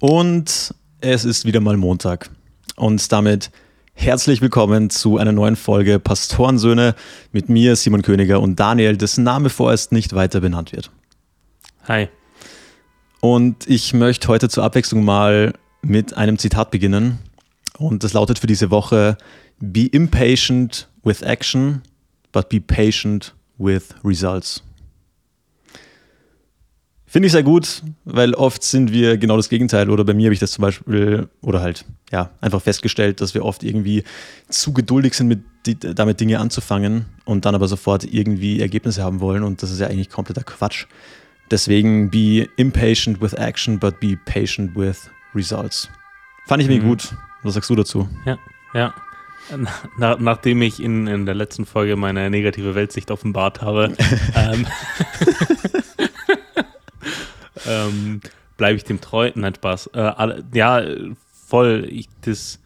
Und es ist wieder mal Montag. Und damit herzlich willkommen zu einer neuen Folge Pastorensöhne mit mir, Simon Königer und Daniel, dessen Name vorerst nicht weiter benannt wird. Hi. Und ich möchte heute zur Abwechslung mal mit einem Zitat beginnen. Und das lautet für diese Woche: Be impatient with action, but be patient with results. Finde ich sehr gut, weil oft sind wir genau das Gegenteil. Oder bei mir habe ich das zum Beispiel, oder halt, ja, einfach festgestellt, dass wir oft irgendwie zu geduldig sind, mit, damit Dinge anzufangen und dann aber sofort irgendwie Ergebnisse haben wollen. Und das ist ja eigentlich kompletter Quatsch. Deswegen be impatient with action, but be patient with results. Fand ich mir mhm. gut. Was sagst du dazu? Ja, ja. Na, nachdem ich in, in der letzten Folge meine negative Weltsicht offenbart habe, ähm, ähm, bleibe ich dem treu. Nein, Spaß. Äh, ja, voll. Ich, das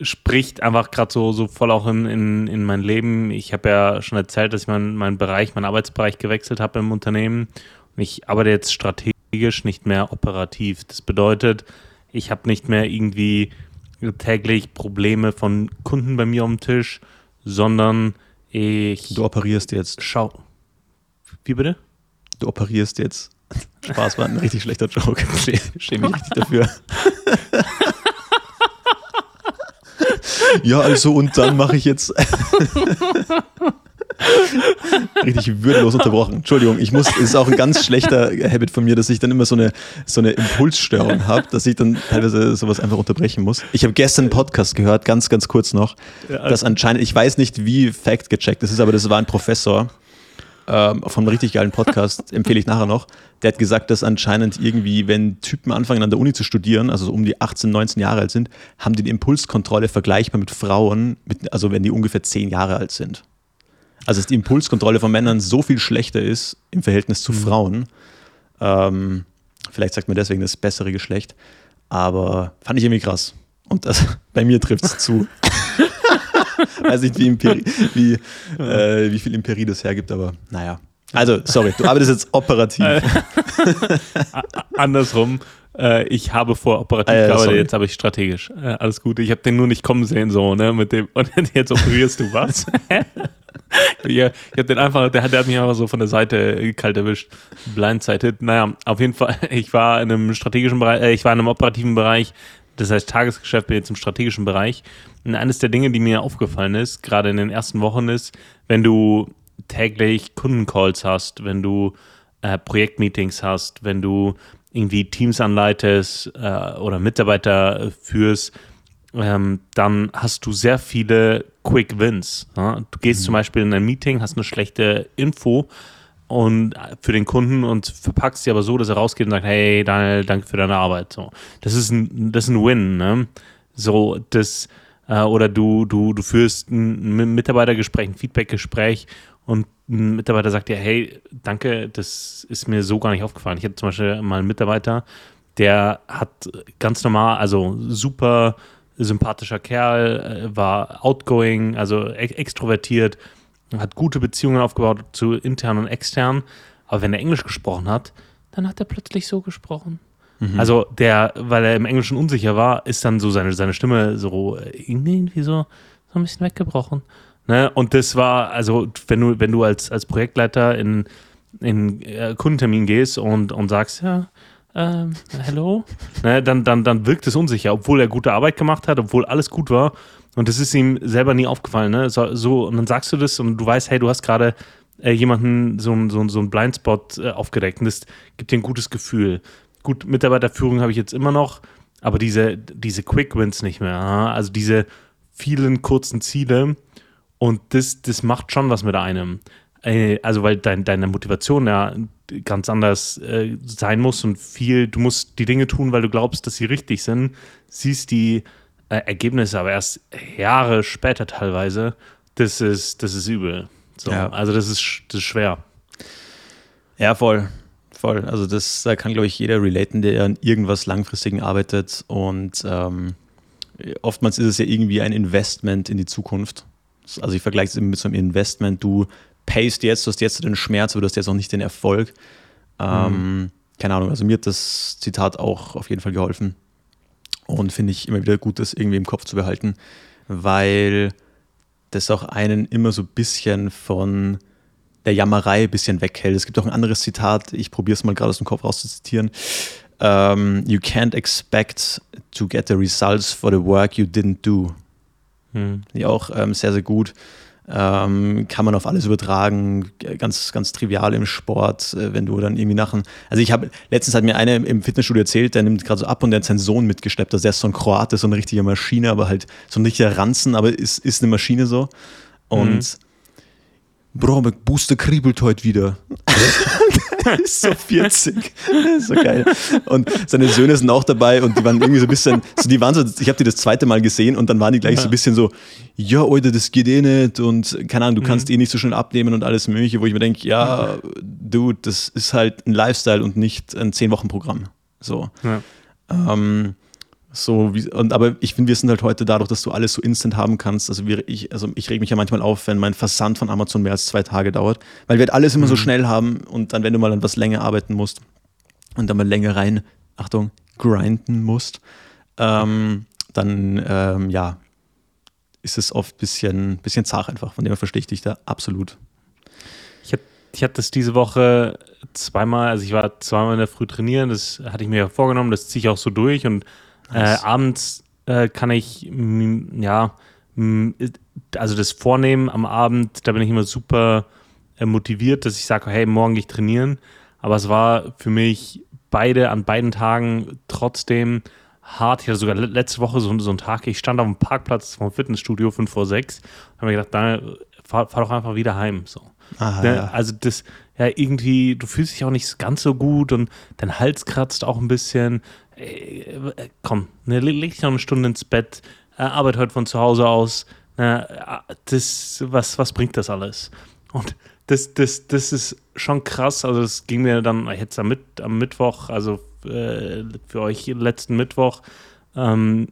spricht einfach gerade so, so voll auch in, in, in mein Leben. Ich habe ja schon erzählt, dass ich meinen mein Bereich, meinen Arbeitsbereich gewechselt habe im Unternehmen. Und ich arbeite jetzt strategisch, nicht mehr operativ. Das bedeutet, ich habe nicht mehr irgendwie täglich Probleme von Kunden bei mir am Tisch, sondern ich. Du operierst jetzt. Schau. Wie bitte? Du operierst jetzt. Spaß war ein richtig schlechter Joke. Ich schäme mich richtig dafür. ja, also und dann mache ich jetzt richtig würdelos unterbrochen. Entschuldigung, ich muss, es ist auch ein ganz schlechter Habit von mir, dass ich dann immer so eine, so eine Impulsstörung habe, dass ich dann teilweise sowas einfach unterbrechen muss. Ich habe gestern einen Podcast gehört, ganz, ganz kurz noch, ja, also dass anscheinend, ich weiß nicht, wie fact gecheckt das ist, aber das war ein Professor, ähm, von einem richtig geilen Podcast, empfehle ich nachher noch. Der hat gesagt, dass anscheinend irgendwie, wenn Typen anfangen an der Uni zu studieren, also so um die 18, 19 Jahre alt sind, haben die die Impulskontrolle vergleichbar mit Frauen, mit, also wenn die ungefähr 10 Jahre alt sind. Also dass die Impulskontrolle von Männern so viel schlechter ist im Verhältnis zu mhm. Frauen. Ähm, vielleicht sagt man deswegen das bessere Geschlecht. Aber fand ich irgendwie krass. Und das, bei mir trifft es zu. Weiß nicht, wie, Imperi wie, äh, wie viel Imperie das hergibt, aber naja. Also, sorry, du arbeitest jetzt operativ. Andersrum, äh, ich habe vor operativ ah, ja, gearbeitet, jetzt habe ich strategisch. Äh, alles gut, ich habe den nur nicht kommen sehen, so, ne, mit dem, und jetzt operierst du was? ich habe den einfach, der, der hat mich einfach so von der Seite kalt erwischt, blindsided. Naja, auf jeden Fall, ich war in einem strategischen Bereich, äh, ich war in einem operativen Bereich, das heißt Tagesgeschäft bin jetzt im strategischen Bereich. Und eines der Dinge, die mir aufgefallen ist, gerade in den ersten Wochen ist, wenn du täglich Kundencalls hast, wenn du äh, Projektmeetings hast, wenn du irgendwie Teams anleitest äh, oder Mitarbeiter führst, ähm, dann hast du sehr viele Quick Wins. Ja? Du gehst mhm. zum Beispiel in ein Meeting, hast eine schlechte Info und äh, für den Kunden und verpackst sie aber so, dass er rausgeht und sagt, hey Daniel, danke für deine Arbeit. So, das ist ein, das ist ein Win. Ne? So, das äh, oder du du du führst ein Mitarbeitergespräch, ein Feedbackgespräch und ein Mitarbeiter sagt dir, hey, danke, das ist mir so gar nicht aufgefallen. Ich hatte zum Beispiel mal einen Mitarbeiter, der hat ganz normal, also super sympathischer Kerl, äh, war outgoing, also extrovertiert, hat gute Beziehungen aufgebaut zu intern und extern. Aber wenn er Englisch gesprochen hat, dann hat er plötzlich so gesprochen. Mhm. Also der, weil er im Englischen unsicher war, ist dann so seine, seine Stimme so irgendwie so, so ein bisschen weggebrochen. Ne? Und das war, also wenn du, wenn du als, als Projektleiter in, in äh, Kundentermin gehst und, und sagst, ja, ähm, hello, ne, dann, dann, dann wirkt es unsicher, obwohl er gute Arbeit gemacht hat, obwohl alles gut war. Und das ist ihm selber nie aufgefallen. Ne? So, so, und dann sagst du das und du weißt, hey, du hast gerade äh, jemanden so, so, so einen Blindspot äh, aufgedeckt und das gibt dir ein gutes Gefühl. Gut, Mitarbeiterführung habe ich jetzt immer noch, aber diese, diese Quick Wins nicht mehr. Also diese vielen kurzen Ziele und das, das macht schon was mit einem. Äh, also, weil dein, deine Motivation ja ganz anders äh, sein muss und viel, du musst die Dinge tun, weil du glaubst, dass sie richtig sind, siehst die äh, Ergebnisse aber erst Jahre später teilweise, das ist, das ist übel. So, ja. Also das ist, das ist schwer. Ja, voll. Voll. Also das da kann, glaube ich, jeder relaten, der an irgendwas Langfristigen arbeitet. Und ähm, oftmals ist es ja irgendwie ein Investment in die Zukunft. Also ich vergleiche es immer mit so einem Investment. Du payst jetzt, du hast jetzt den Schmerz, aber du hast jetzt auch nicht den Erfolg. Ähm, mhm. keine Ahnung, also mir hat das Zitat auch auf jeden Fall geholfen. Und finde ich immer wieder gut, das irgendwie im Kopf zu behalten, weil das auch einen immer so ein bisschen von der Jammerei ein bisschen weghält. Es gibt auch ein anderes Zitat, ich probiere es mal gerade aus dem Kopf rauszuzitieren. Um, ähm, you can't expect to get the results for the work you didn't do. Hm. Die auch ähm, sehr, sehr gut. Ähm, kann man auf alles übertragen, ganz, ganz trivial im Sport, äh, wenn du dann irgendwie nach Also ich habe, letztens hat mir einer im Fitnessstudio erzählt, der nimmt gerade so ab und der hat seinen Sohn mitgeschleppt. Also der ist so ein Kroate, so eine richtige Maschine, aber halt so ein richtiger Ranzen, aber ist, ist eine Maschine so. Und mhm. Bro, mein Booster kribbelt heute wieder. ist so 40. ist so geil. Und seine Söhne sind auch dabei und die waren irgendwie so ein bisschen, so die waren so, ich habe die das zweite Mal gesehen und dann waren die gleich ja. so ein bisschen so, ja, Alter, das geht eh nicht und keine Ahnung, du kannst mhm. eh nicht so schnell abnehmen und alles mögliche, wo ich mir denke, ja, Dude, das ist halt ein Lifestyle und nicht ein 10-Wochen-Programm. So. Ja. Ähm, so wie, und, aber ich finde, wir sind halt heute dadurch, dass du alles so instant haben kannst. Also, wir, ich, also ich reg mich ja manchmal auf, wenn mein Versand von Amazon mehr als zwei Tage dauert, weil wir halt alles immer mhm. so schnell haben und dann, wenn du mal an was länger arbeiten musst und dann mal länger rein, Achtung, grinden musst, ähm, dann ähm, ja, ist es oft ein bisschen, bisschen zart einfach. Von dem her verstehe ich dich da absolut. Ich hatte ich hatte das diese Woche zweimal, also ich war zweimal in der Früh trainieren, das hatte ich mir vorgenommen, das ziehe ich auch so durch und äh, abends äh, kann ich, ja, also das Vornehmen am Abend, da bin ich immer super äh, motiviert, dass ich sage, hey, morgen gehe ich trainieren. Aber es war für mich beide an beiden Tagen trotzdem hart. Ich hatte sogar letzte Woche so, so einen Tag, ich stand auf dem Parkplatz vom Fitnessstudio 5 vor 6 und habe mir gedacht, Daniel, fahr, fahr, doch einfach wieder heim. So. Aha, ne? ja. Also das, ja, irgendwie, du fühlst dich auch nicht ganz so gut und dein Hals kratzt auch ein bisschen. Äh, komm, ne, leg dich noch eine Stunde ins Bett, äh, arbeite heute von zu Hause aus. Ne, das, was, was bringt das alles? Und das, das, das ist schon krass. Also, das ging mir dann jetzt am, Mit am Mittwoch, also äh, für euch letzten Mittwoch, ähm,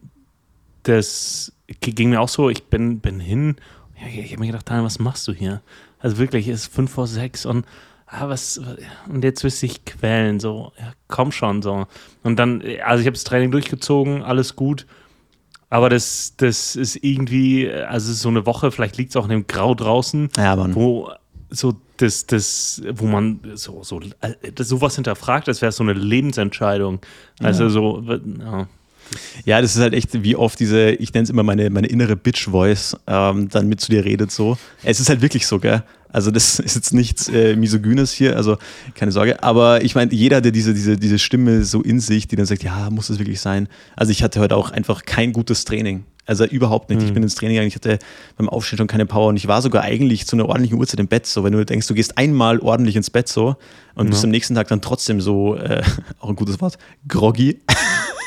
das ging mir auch so. Ich bin, bin hin. Ich, ich habe mir gedacht, Daniel, was machst du hier? Also wirklich, es ist fünf vor sechs und ah, was, und jetzt wirst du dich quälen, so, ja, komm schon, so. Und dann, also ich habe das Training durchgezogen, alles gut. Aber das, das ist irgendwie, also so eine Woche, vielleicht liegt es auch in dem Grau draußen, ja, wo so das, das, wo man so, so das, sowas hinterfragt, als wäre es so eine Lebensentscheidung. Also ja. so, ja. Ja, das ist halt echt, wie oft diese, ich nenne es immer meine, meine innere Bitch-Voice, ähm, dann mit zu dir redet so. Es ist halt wirklich so, gell? Also das ist jetzt nichts äh, Misogynes hier, also keine Sorge. Aber ich meine, jeder, der diese, diese, diese Stimme so in sich, die dann sagt, ja, muss das wirklich sein? Also ich hatte heute auch einfach kein gutes Training. Also überhaupt nicht. Mhm. Ich bin ins Training gegangen, ich hatte beim Aufstehen schon keine Power und ich war sogar eigentlich zu einer ordentlichen Uhrzeit im Bett. So, wenn du denkst, du gehst einmal ordentlich ins Bett so und ja. bist am nächsten Tag dann trotzdem so, äh, auch ein gutes Wort, groggy.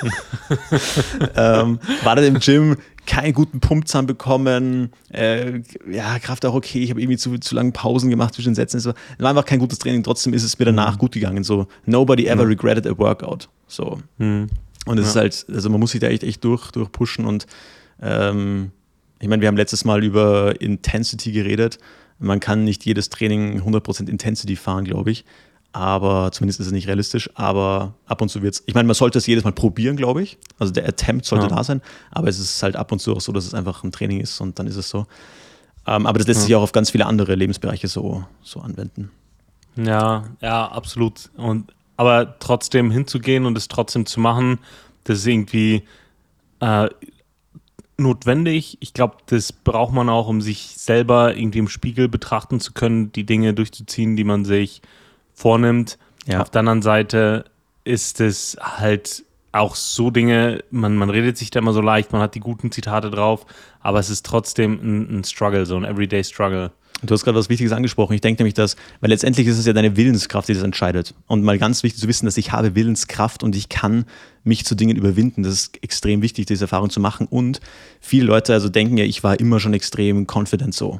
ähm, war dann im Gym, keinen guten Pumpzahn bekommen, äh, ja, Kraft auch okay, ich habe irgendwie zu, zu lange Pausen gemacht zwischen Sätzen. Es war, war einfach kein gutes Training, trotzdem ist es mir danach mhm. gut gegangen. So, nobody ever mhm. regretted a workout. So. Mhm. Und es ja. ist halt, also man muss sich da echt, echt durch, durchpushen und ähm, ich meine, wir haben letztes Mal über Intensity geredet. Man kann nicht jedes Training 100% Intensity fahren, glaube ich aber zumindest ist es nicht realistisch. Aber ab und zu wird es, ich meine, man sollte es jedes Mal probieren, glaube ich. Also der Attempt sollte ja. da sein, aber es ist halt ab und zu auch so, dass es einfach ein Training ist und dann ist es so. Ähm, aber das lässt ja. sich auch auf ganz viele andere Lebensbereiche so, so anwenden. Ja, ja, absolut. Und, aber trotzdem hinzugehen und es trotzdem zu machen, das ist irgendwie äh, notwendig. Ich glaube, das braucht man auch, um sich selber irgendwie im Spiegel betrachten zu können, die Dinge durchzuziehen, die man sich vornimmt. Ja. Auf der anderen Seite ist es halt auch so Dinge, man, man redet sich da immer so leicht, man hat die guten Zitate drauf, aber es ist trotzdem ein, ein Struggle, so ein Everyday Struggle. Du hast gerade was Wichtiges angesprochen. Ich denke nämlich, dass, weil letztendlich ist es ja deine Willenskraft, die das entscheidet. Und mal ganz wichtig zu wissen, dass ich habe Willenskraft und ich kann mich zu Dingen überwinden. Das ist extrem wichtig, diese Erfahrung zu machen. Und viele Leute also denken ja, ich war immer schon extrem confident so.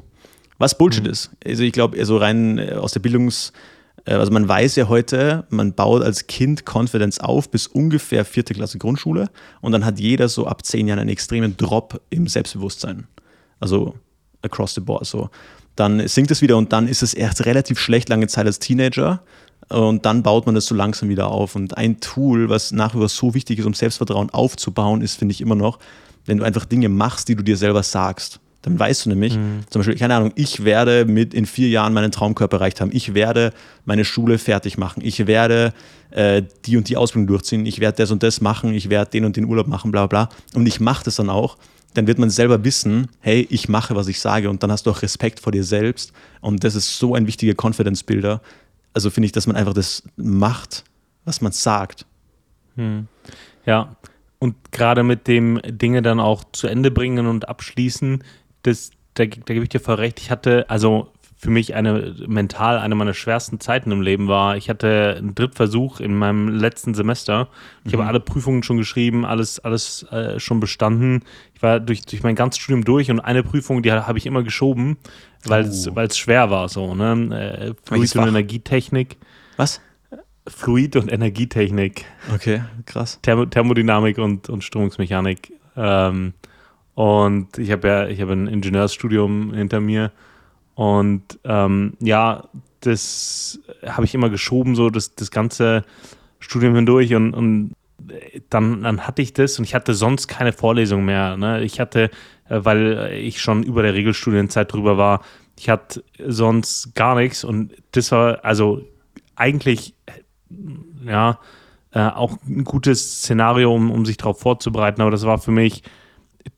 Was Bullshit mhm. ist. Also ich glaube, so rein äh, aus der Bildungs- also man weiß ja heute, man baut als Kind Confidence auf bis ungefähr vierte Klasse Grundschule und dann hat jeder so ab zehn Jahren einen extremen Drop im Selbstbewusstsein. Also across the board so. Dann sinkt es wieder und dann ist es erst relativ schlecht lange Zeit als Teenager. und dann baut man das so langsam wieder auf. Und ein Tool, was nach wie vor so wichtig ist, um Selbstvertrauen aufzubauen, ist, finde ich immer noch, wenn du einfach Dinge machst, die du dir selber sagst. Dann weißt du nämlich, mhm. zum Beispiel, keine Ahnung, ich werde mit in vier Jahren meinen Traumkörper erreicht haben. Ich werde meine Schule fertig machen. Ich werde äh, die und die Ausbildung durchziehen. Ich werde das und das machen. Ich werde den und den Urlaub machen, bla bla. Und ich mache das dann auch. Dann wird man selber wissen, hey, ich mache, was ich sage. Und dann hast du auch Respekt vor dir selbst. Und das ist so ein wichtiger Confidence-Builder. Also finde ich, dass man einfach das macht, was man sagt. Hm. Ja, und gerade mit dem Dinge dann auch zu Ende bringen und abschließen, das, da, da gebe ich dir voll recht. Ich hatte, also für mich eine mental eine meiner schwersten Zeiten im Leben war. Ich hatte einen Drittversuch in meinem letzten Semester. Ich mhm. habe alle Prüfungen schon geschrieben, alles, alles äh, schon bestanden. Ich war durch, durch mein ganzes Studium durch und eine Prüfung, die habe ich immer geschoben, weil es oh. schwer war. So, ne? Äh, Fluid und Energietechnik. Was? Fluid und Energietechnik. Okay, krass. Thermo Thermodynamik und, und Strömungsmechanik. Ähm, und ich habe ja, ich habe ein Ingenieursstudium hinter mir. Und ähm, ja, das habe ich immer geschoben, so das, das ganze Studium hindurch. Und, und dann, dann hatte ich das und ich hatte sonst keine Vorlesung mehr. Ne? Ich hatte, äh, weil ich schon über der Regelstudienzeit drüber war, ich hatte sonst gar nichts. Und das war also eigentlich, ja, äh, auch ein gutes Szenario, um, um sich darauf vorzubereiten. Aber das war für mich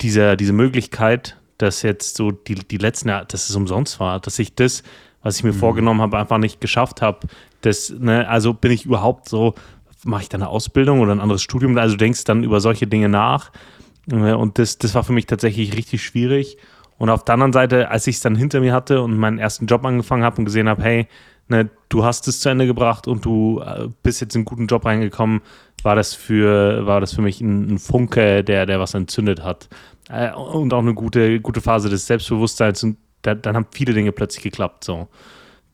diese, diese Möglichkeit, dass jetzt so die, die letzten dass es umsonst war, dass ich das, was ich mir mhm. vorgenommen habe, einfach nicht geschafft habe. Das, ne, also bin ich überhaupt so, mache ich da eine Ausbildung oder ein anderes Studium? Also denkst dann über solche Dinge nach. Ne, und das, das war für mich tatsächlich richtig schwierig. Und auf der anderen Seite, als ich es dann hinter mir hatte und meinen ersten Job angefangen habe und gesehen habe, hey, ne, du hast es zu Ende gebracht und du äh, bist jetzt in einen guten Job reingekommen, war das für, war das für mich ein, ein Funke, der, der was entzündet hat. Äh, und auch eine gute, gute Phase des Selbstbewusstseins. Und da, dann haben viele Dinge plötzlich geklappt. So.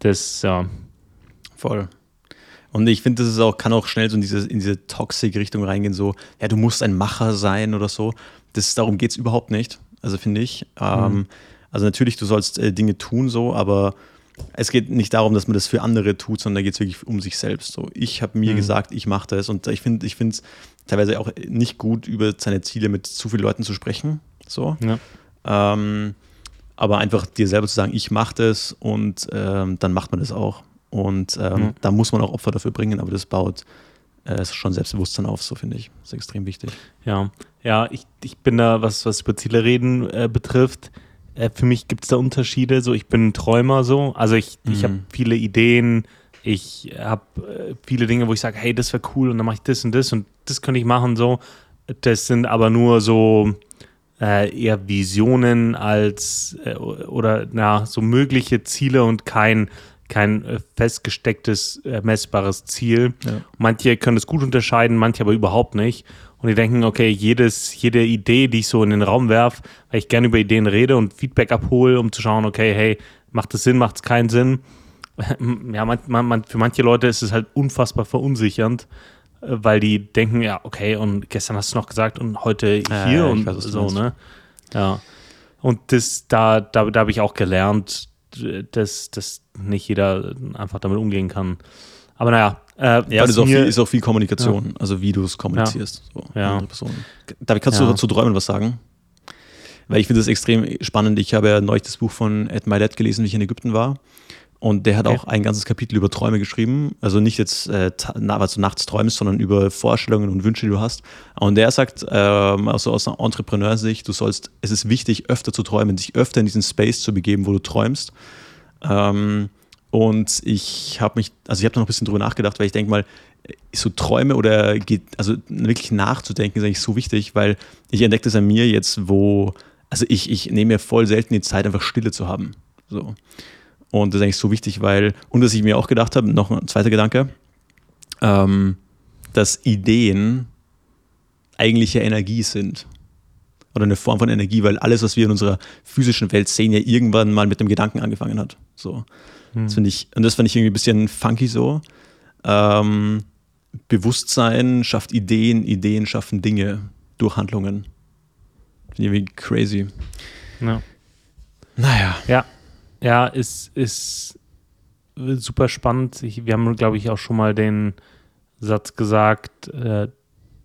Das, ja. Voll. Und ich finde, das ist auch, kann auch schnell so in diese, in diese Toxic-Richtung reingehen, so, ja, du musst ein Macher sein oder so. Das, darum geht es überhaupt nicht. Also finde ich. Ähm, mhm. Also natürlich, du sollst äh, Dinge tun, so, aber es geht nicht darum, dass man das für andere tut, sondern da geht es wirklich um sich selbst. So, ich habe mir mhm. gesagt, ich mache das und ich finde, ich finde es teilweise auch nicht gut, über seine Ziele mit zu vielen Leuten zu sprechen. So. Ja. Ähm, aber einfach dir selber zu sagen, ich mache das und ähm, dann macht man das auch. Und ähm, mhm. da muss man auch Opfer dafür bringen, aber das baut äh, schon Selbstbewusstsein auf, so finde ich. Das ist extrem wichtig. Ja, ja, ich, ich bin da, was, was über Ziele reden äh, betrifft, äh, für mich gibt es da Unterschiede. So, ich bin ein Träumer so. Also ich, mhm. ich habe viele Ideen, ich habe äh, viele Dinge, wo ich sage, hey, das wäre cool und dann mache ich das und das und das könnte ich machen so. Das sind aber nur so äh, eher Visionen als äh, oder na, so mögliche Ziele und kein kein äh, festgestecktes, äh, messbares Ziel. Ja. Manche können es gut unterscheiden, manche aber überhaupt nicht und die denken, okay, jedes, jede Idee, die ich so in den Raum werfe, weil ich gerne über Ideen rede und Feedback abhole, um zu schauen, okay, hey, macht es Sinn, macht es keinen Sinn? Ja, man, man, für manche Leute ist es halt unfassbar verunsichernd, äh, weil die denken, ja, okay, und gestern hast du noch gesagt und heute hier ja, und weiß, so, ne? Ja. Und das, da, da, da habe ich auch gelernt, dass, dass nicht jeder einfach damit umgehen kann. Aber naja, äh, ja, das ist auch, viel, ist auch viel Kommunikation, ja. also wie du es kommunizierst. Ja. So, ja. David, kannst du dazu träumen was sagen? Weil ich finde das extrem spannend. Ich habe ja neulich das Buch von Ed Milet gelesen, wie ich in Ägypten war. Und der hat okay. auch ein ganzes Kapitel über Träume geschrieben. Also nicht jetzt, äh, was du nachts träumst, sondern über Vorstellungen und Wünsche, die du hast. Und der sagt, ähm, also aus einer Entrepreneursicht, du sollst, es ist wichtig, öfter zu träumen, dich öfter in diesen Space zu begeben, wo du träumst. Ähm, und ich habe mich, also ich habe noch ein bisschen drüber nachgedacht, weil ich denke mal, so Träume oder also wirklich nachzudenken ist eigentlich so wichtig, weil ich entdecke das an mir jetzt, wo, also ich, ich nehme mir voll selten die Zeit, einfach Stille zu haben. So. Und das ist eigentlich so wichtig, weil, und was ich mir auch gedacht habe, noch ein zweiter Gedanke, ähm, dass Ideen eigentlich ja Energie sind. Oder eine Form von Energie, weil alles, was wir in unserer physischen Welt sehen, ja irgendwann mal mit dem Gedanken angefangen hat. So. Hm. Das finde ich, und das fand ich irgendwie ein bisschen funky so. Ähm, Bewusstsein schafft Ideen, Ideen schaffen Dinge durch Handlungen. Finde ich irgendwie crazy. Ja. Naja. Ja. Ja, ist, ist super spannend. Ich, wir haben, glaube ich, auch schon mal den Satz gesagt, äh,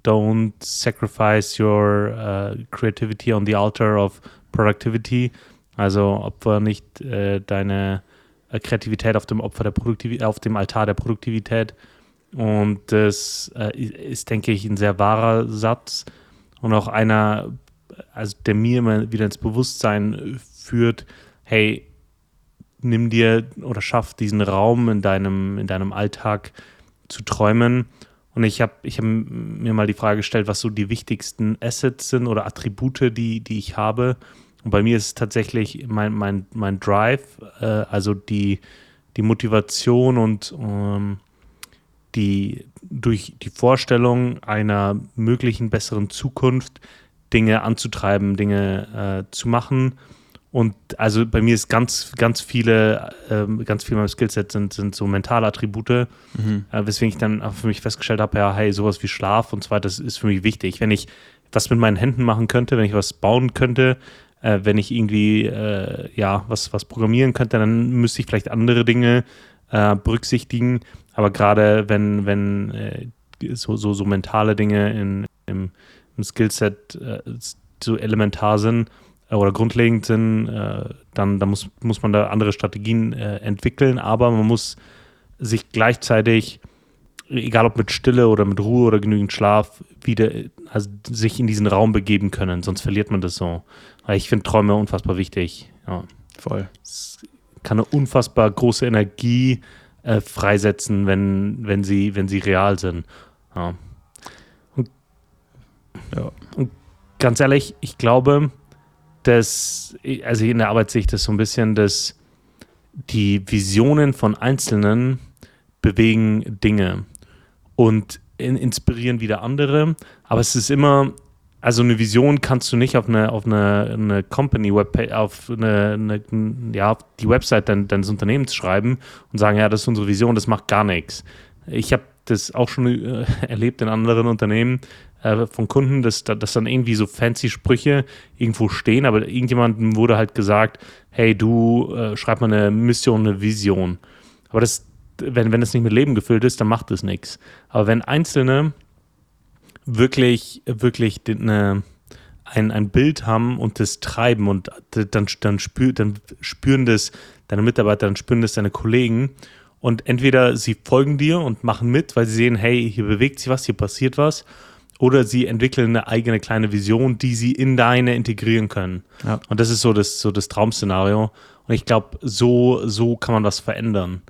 don't sacrifice your uh, creativity on the altar of productivity. Also opfer nicht äh, deine Kreativität auf dem Opfer der Produktivität, auf dem Altar der Produktivität. Und das äh, ist, denke ich, ein sehr wahrer Satz und auch einer, also der mir immer wieder ins Bewusstsein führt, hey, nimm dir oder schaff diesen Raum in deinem, in deinem Alltag zu träumen. Und ich habe ich hab mir mal die Frage gestellt, was so die wichtigsten Assets sind oder Attribute, die, die ich habe. Und bei mir ist es tatsächlich mein, mein, mein Drive, äh, also die, die Motivation und ähm, die durch die Vorstellung einer möglichen besseren Zukunft Dinge anzutreiben, Dinge äh, zu machen. Und also bei mir ist ganz, ganz viele, äh, ganz viel meinem Skillset sind, sind so mentale Attribute, mhm. äh, weswegen ich dann auch für mich festgestellt habe, ja, hey, sowas wie Schlaf und so weiter, das ist für mich wichtig. Wenn ich was mit meinen Händen machen könnte, wenn ich was bauen könnte, äh, wenn ich irgendwie äh, ja was, was programmieren könnte, dann müsste ich vielleicht andere Dinge äh, berücksichtigen. Aber gerade wenn, wenn äh, so, so, so mentale Dinge in, im, im Skillset äh, so elementar sind äh, oder grundlegend sind, dann, dann muss, muss man da andere Strategien entwickeln. Aber man muss sich gleichzeitig egal ob mit Stille oder mit Ruhe oder genügend Schlaf, wieder also sich in diesen Raum begeben können, sonst verliert man das so. Weil ich finde Träume unfassbar wichtig. Ja. Voll. Es kann eine unfassbar große Energie äh, freisetzen, wenn, wenn, sie, wenn sie real sind. Ja. Und, ja. und ganz ehrlich, ich glaube, dass, also in der Arbeit sehe ich das so ein bisschen, dass die Visionen von Einzelnen bewegen Dinge und in, inspirieren wieder andere. Aber es ist immer, also eine Vision kannst du nicht auf eine, auf eine, eine Company Webpage, auf eine, eine, ja, die Website dein, deines Unternehmens schreiben und sagen, ja, das ist unsere Vision, das macht gar nichts. Ich habe das auch schon äh, erlebt in anderen Unternehmen äh, von Kunden, dass, dass dann irgendwie so fancy Sprüche irgendwo stehen, aber irgendjemandem wurde halt gesagt, hey, du äh, schreib mal eine Mission, eine Vision. Aber das, wenn, wenn das nicht mit Leben gefüllt ist, dann macht es nichts. Aber wenn Einzelne wirklich, wirklich eine, ein, ein Bild haben und das treiben und dann, dann, spür, dann spüren das deine Mitarbeiter, dann spüren das deine Kollegen und entweder sie folgen dir und machen mit, weil sie sehen, hey, hier bewegt sich was, hier passiert was, oder sie entwickeln eine eigene kleine Vision, die sie in deine integrieren können. Ja. Und das ist so das, so das Traumszenario. Und ich glaube, so, so kann man das verändern.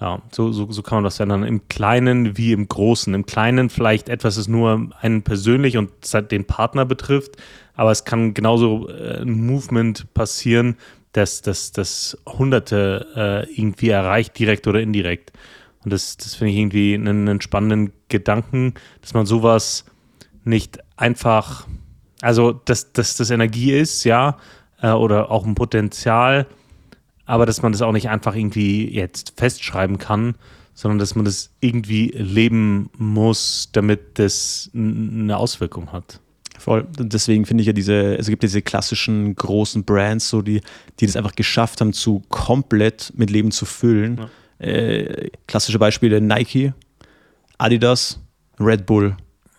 Ja, so, so, so kann man das ja dann im Kleinen wie im Großen. Im Kleinen vielleicht etwas, das nur einen persönlich und den Partner betrifft, aber es kann genauso äh, ein Movement passieren, das, das, das Hunderte äh, irgendwie erreicht, direkt oder indirekt. Und das, das finde ich irgendwie einen, einen spannenden Gedanken, dass man sowas nicht einfach, also dass, dass das Energie ist, ja, äh, oder auch ein Potenzial, aber dass man das auch nicht einfach irgendwie jetzt festschreiben kann, sondern dass man das irgendwie leben muss, damit das eine Auswirkung hat. Voll. Deswegen finde ich ja diese, es gibt diese klassischen großen Brands, so die, die das einfach geschafft haben, zu komplett mit Leben zu füllen. Ja. Äh, klassische Beispiele: Nike, Adidas, Red Bull.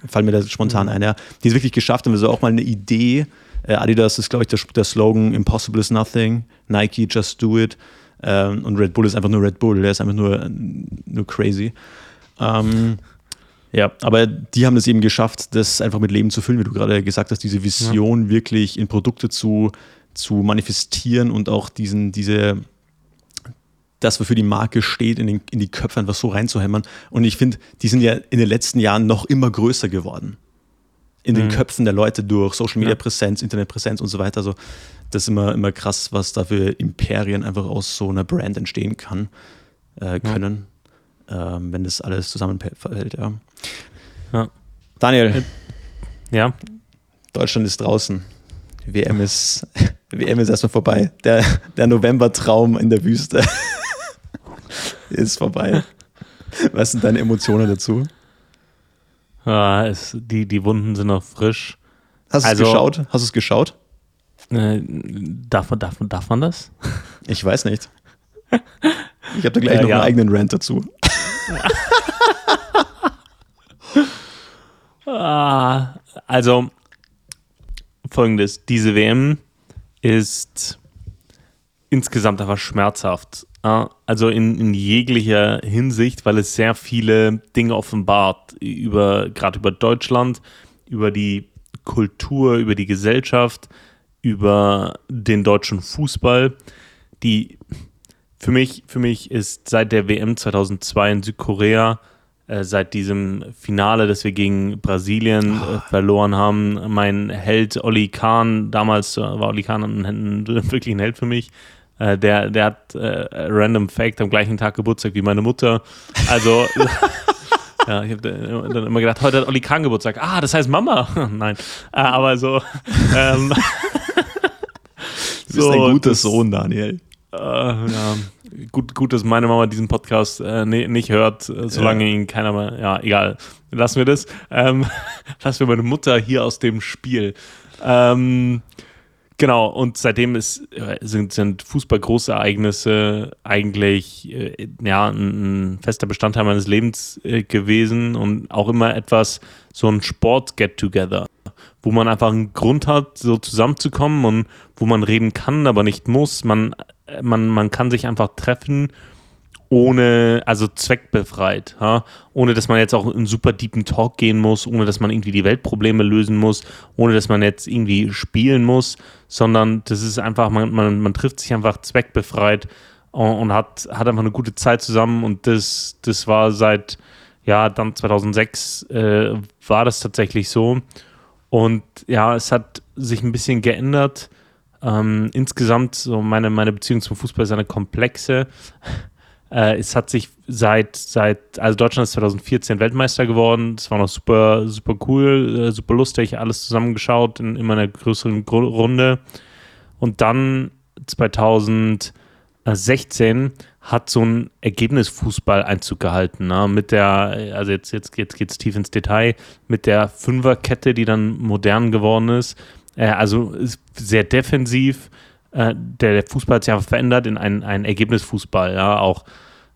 Fallen mir da spontan mhm. ein, ja. Die es wirklich geschafft haben, also auch mal eine Idee äh, Adidas ist, glaube ich, der, der, Slogan Impossible is nothing, Nike just do it. Ähm, und Red Bull ist einfach nur Red Bull, der ist einfach nur, nur crazy. Ähm, ja, aber die haben es eben geschafft, das einfach mit Leben zu füllen, wie du gerade gesagt hast, diese Vision ja. wirklich in Produkte zu, zu manifestieren und auch diesen, diese, das, wofür die Marke steht, in, den, in die Köpfe einfach so reinzuhämmern. Und ich finde, die sind ja in den letzten Jahren noch immer größer geworden in den mhm. Köpfen der Leute durch Social Media Präsenz, Internetpräsenz und so weiter. Also das ist immer, immer krass, was da für Imperien einfach aus so einer Brand entstehen kann, äh, können, ja. ähm, wenn das alles zusammenfällt. Ja. ja. Daniel. Ja. Deutschland ist draußen. WM ist, WM ist erstmal vorbei. Der, der November-Traum in der Wüste ist vorbei. Was sind deine Emotionen dazu? Ja, es, die, die Wunden sind noch frisch. Hast du also, es geschaut? Hast du es geschaut? Äh, darf, man, darf, darf man das? Ich weiß nicht. Ich habe da gleich Äh, noch ja. einen eigenen Rant dazu. Ah, also folgendes: Diese WM ist insgesamt einfach schmerzhaft. Also in, in jeglicher Hinsicht, weil es sehr viele Dinge offenbart über gerade über Deutschland, über die Kultur, über die Gesellschaft, über den deutschen Fußball, die für mich, für mich ist seit der WM 2002 in Südkorea, äh, seit diesem Finale, das wir gegen Brasilien äh, verloren haben, mein Held Olli Kahn, damals äh, war Olli Kahn ein, ein, wirklich ein Held für mich. Äh, der, der hat äh, random Fact am gleichen Tag Geburtstag wie meine Mutter. Also ja, ich habe dann immer gedacht, heute hat Olli Kahn Geburtstag. Ah, das heißt Mama. Nein, äh, aber so. Ähm, Du bist ein guter Sohn, Daniel. äh, ja, gut, gut, dass meine Mama diesen Podcast äh, ne, nicht hört, äh, solange ihn keiner mehr. Ja, egal. Lassen wir das. Ähm, lassen wir meine Mutter hier aus dem Spiel. Ähm, genau, und seitdem ist, äh, sind, sind Fußball-Großereignisse eigentlich äh, ja, ein, ein fester Bestandteil meines Lebens äh, gewesen und auch immer etwas, so ein Sport-Get-Together wo man einfach einen Grund hat, so zusammenzukommen und wo man reden kann, aber nicht muss. Man, äh, man, man kann sich einfach treffen, ohne, also zweckbefreit, ja? ohne dass man jetzt auch in super deepen Talk gehen muss, ohne dass man irgendwie die Weltprobleme lösen muss, ohne dass man jetzt irgendwie spielen muss, sondern das ist einfach, man, man, man trifft sich einfach zweckbefreit und, und hat, hat einfach eine gute Zeit zusammen und das, das war seit, ja, dann 2006 äh, war das tatsächlich so. Und ja, es hat sich ein bisschen geändert. Ähm, insgesamt, so meine, meine Beziehung zum Fußball ist eine komplexe. Äh, es hat sich seit, seit, also Deutschland ist 2014 Weltmeister geworden. Das war noch super, super cool, äh, super lustig, alles zusammengeschaut in immer einer größeren Gru Runde. Und dann 2016 hat so ein Ergebnisfußball Einzug gehalten, ne? mit der, also jetzt, jetzt, jetzt geht es tief ins Detail, mit der Fünferkette, die dann modern geworden ist. Äh, also ist sehr defensiv. Äh, der, der Fußball hat sich einfach verändert in einen, einen Ergebnisfußball, ja, auch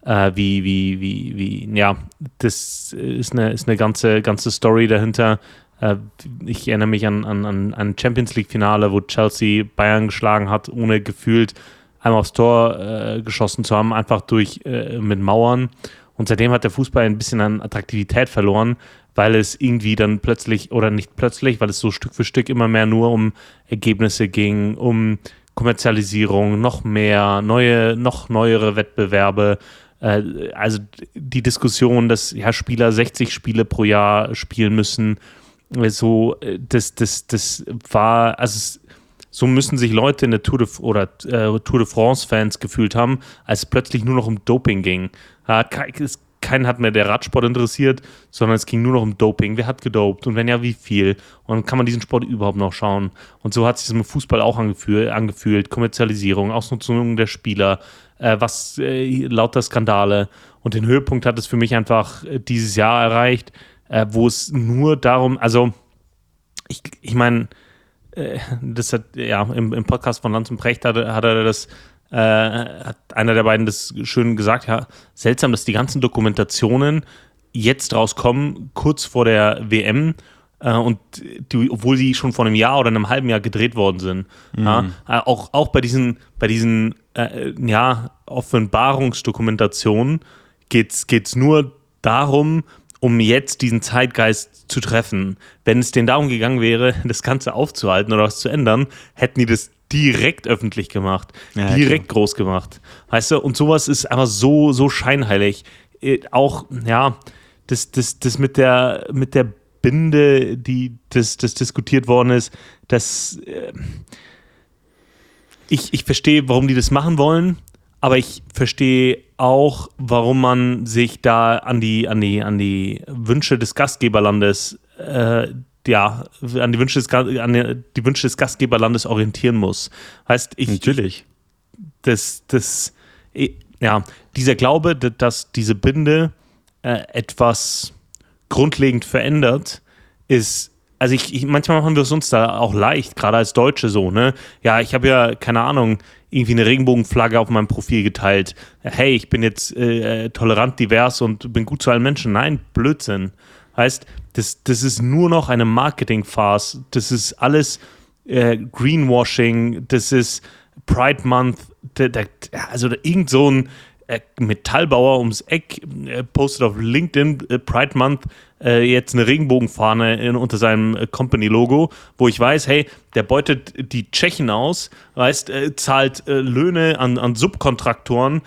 äh, wie, wie, wie, wie, ja, das ist eine, ist eine ganze, ganze Story dahinter. Äh, ich erinnere mich an, an, an ein Champions League-Finale, wo Chelsea Bayern geschlagen hat, ohne gefühlt einmal aufs Tor äh, geschossen zu haben, einfach durch äh, mit Mauern. Und seitdem hat der Fußball ein bisschen an Attraktivität verloren, weil es irgendwie dann plötzlich, oder nicht plötzlich, weil es so Stück für Stück immer mehr nur um Ergebnisse ging, um Kommerzialisierung, noch mehr, neue, noch neuere Wettbewerbe. Äh, also die Diskussion, dass ja, Spieler 60 Spiele pro Jahr spielen müssen, äh, so, äh, das, das, das war, also es, so müssen sich Leute in der Tour de, oder äh, Tour de France-Fans gefühlt haben, als es plötzlich nur noch um Doping ging. Ja, es, keinen hat mehr der Radsport interessiert, sondern es ging nur noch um Doping. Wer hat gedopt und wenn ja, wie viel? Und kann man diesen Sport überhaupt noch schauen. Und so hat sich das mit Fußball auch angefühlt, angefühlt. Kommerzialisierung, Ausnutzung der Spieler, äh, was äh, lauter Skandale. Und den Höhepunkt hat es für mich einfach äh, dieses Jahr erreicht, äh, wo es nur darum, also ich, ich meine, äh, das hat, ja, im, im Podcast von Lanz und Precht hat, hat er das, äh, hat einer der beiden das schön gesagt, ja, seltsam, dass die ganzen Dokumentationen jetzt rauskommen, kurz vor der WM, äh, und die, obwohl sie schon vor einem Jahr oder einem halben Jahr gedreht worden sind. Ja, äh, auch, auch bei diesen, bei diesen äh, ja, Offenbarungsdokumentationen geht es nur darum, um jetzt diesen Zeitgeist zu treffen. Wenn es denen darum gegangen wäre, das Ganze aufzuhalten oder was zu ändern, hätten die das direkt öffentlich gemacht, Ja, direkt groß gemacht. Weißt du, und sowas ist einfach so, so scheinheilig. Äh, Auch, ja, das, das, das mit der, mit der Binde, die das, das diskutiert worden ist, das, äh, ich, ich verstehe, warum die das machen wollen, aber ich verstehe auch, warum man sich da an die, an die, an die Wünsche des Gastgeberlandes, äh, ja, an die Wünsche des, an die, Wünsche des Gastgeberlandes orientieren muss. Heißt, ich, Natürlich. das, das, ja, dieser Glaube, da- dass diese Binde äh, etwas grundlegend verändert, ist, also ich, ich, manchmal machen wir es uns da auch leicht, gerade als Deutsche so, ne? Ja, ich habe ja, keine Ahnung, irgendwie eine Regenbogenflagge auf meinem Profil geteilt. Hey, ich bin jetzt äh, tolerant, divers und bin gut zu allen Menschen. Nein, Blödsinn. Heißt, das, das ist nur noch eine Marketing-Farce. Das ist alles äh, Greenwashing. Das ist Pride Month. Da, da, also irgend so ein äh, Metallbauer ums Eck äh, postet auf LinkedIn äh, Pride Month äh, jetzt eine Regenbogenfahne in, unter seinem äh, Company-Logo, wo ich weiß, hey, der beutet die Tschechen aus, weißt, zahlt Löhne an, an Subkontraktoren,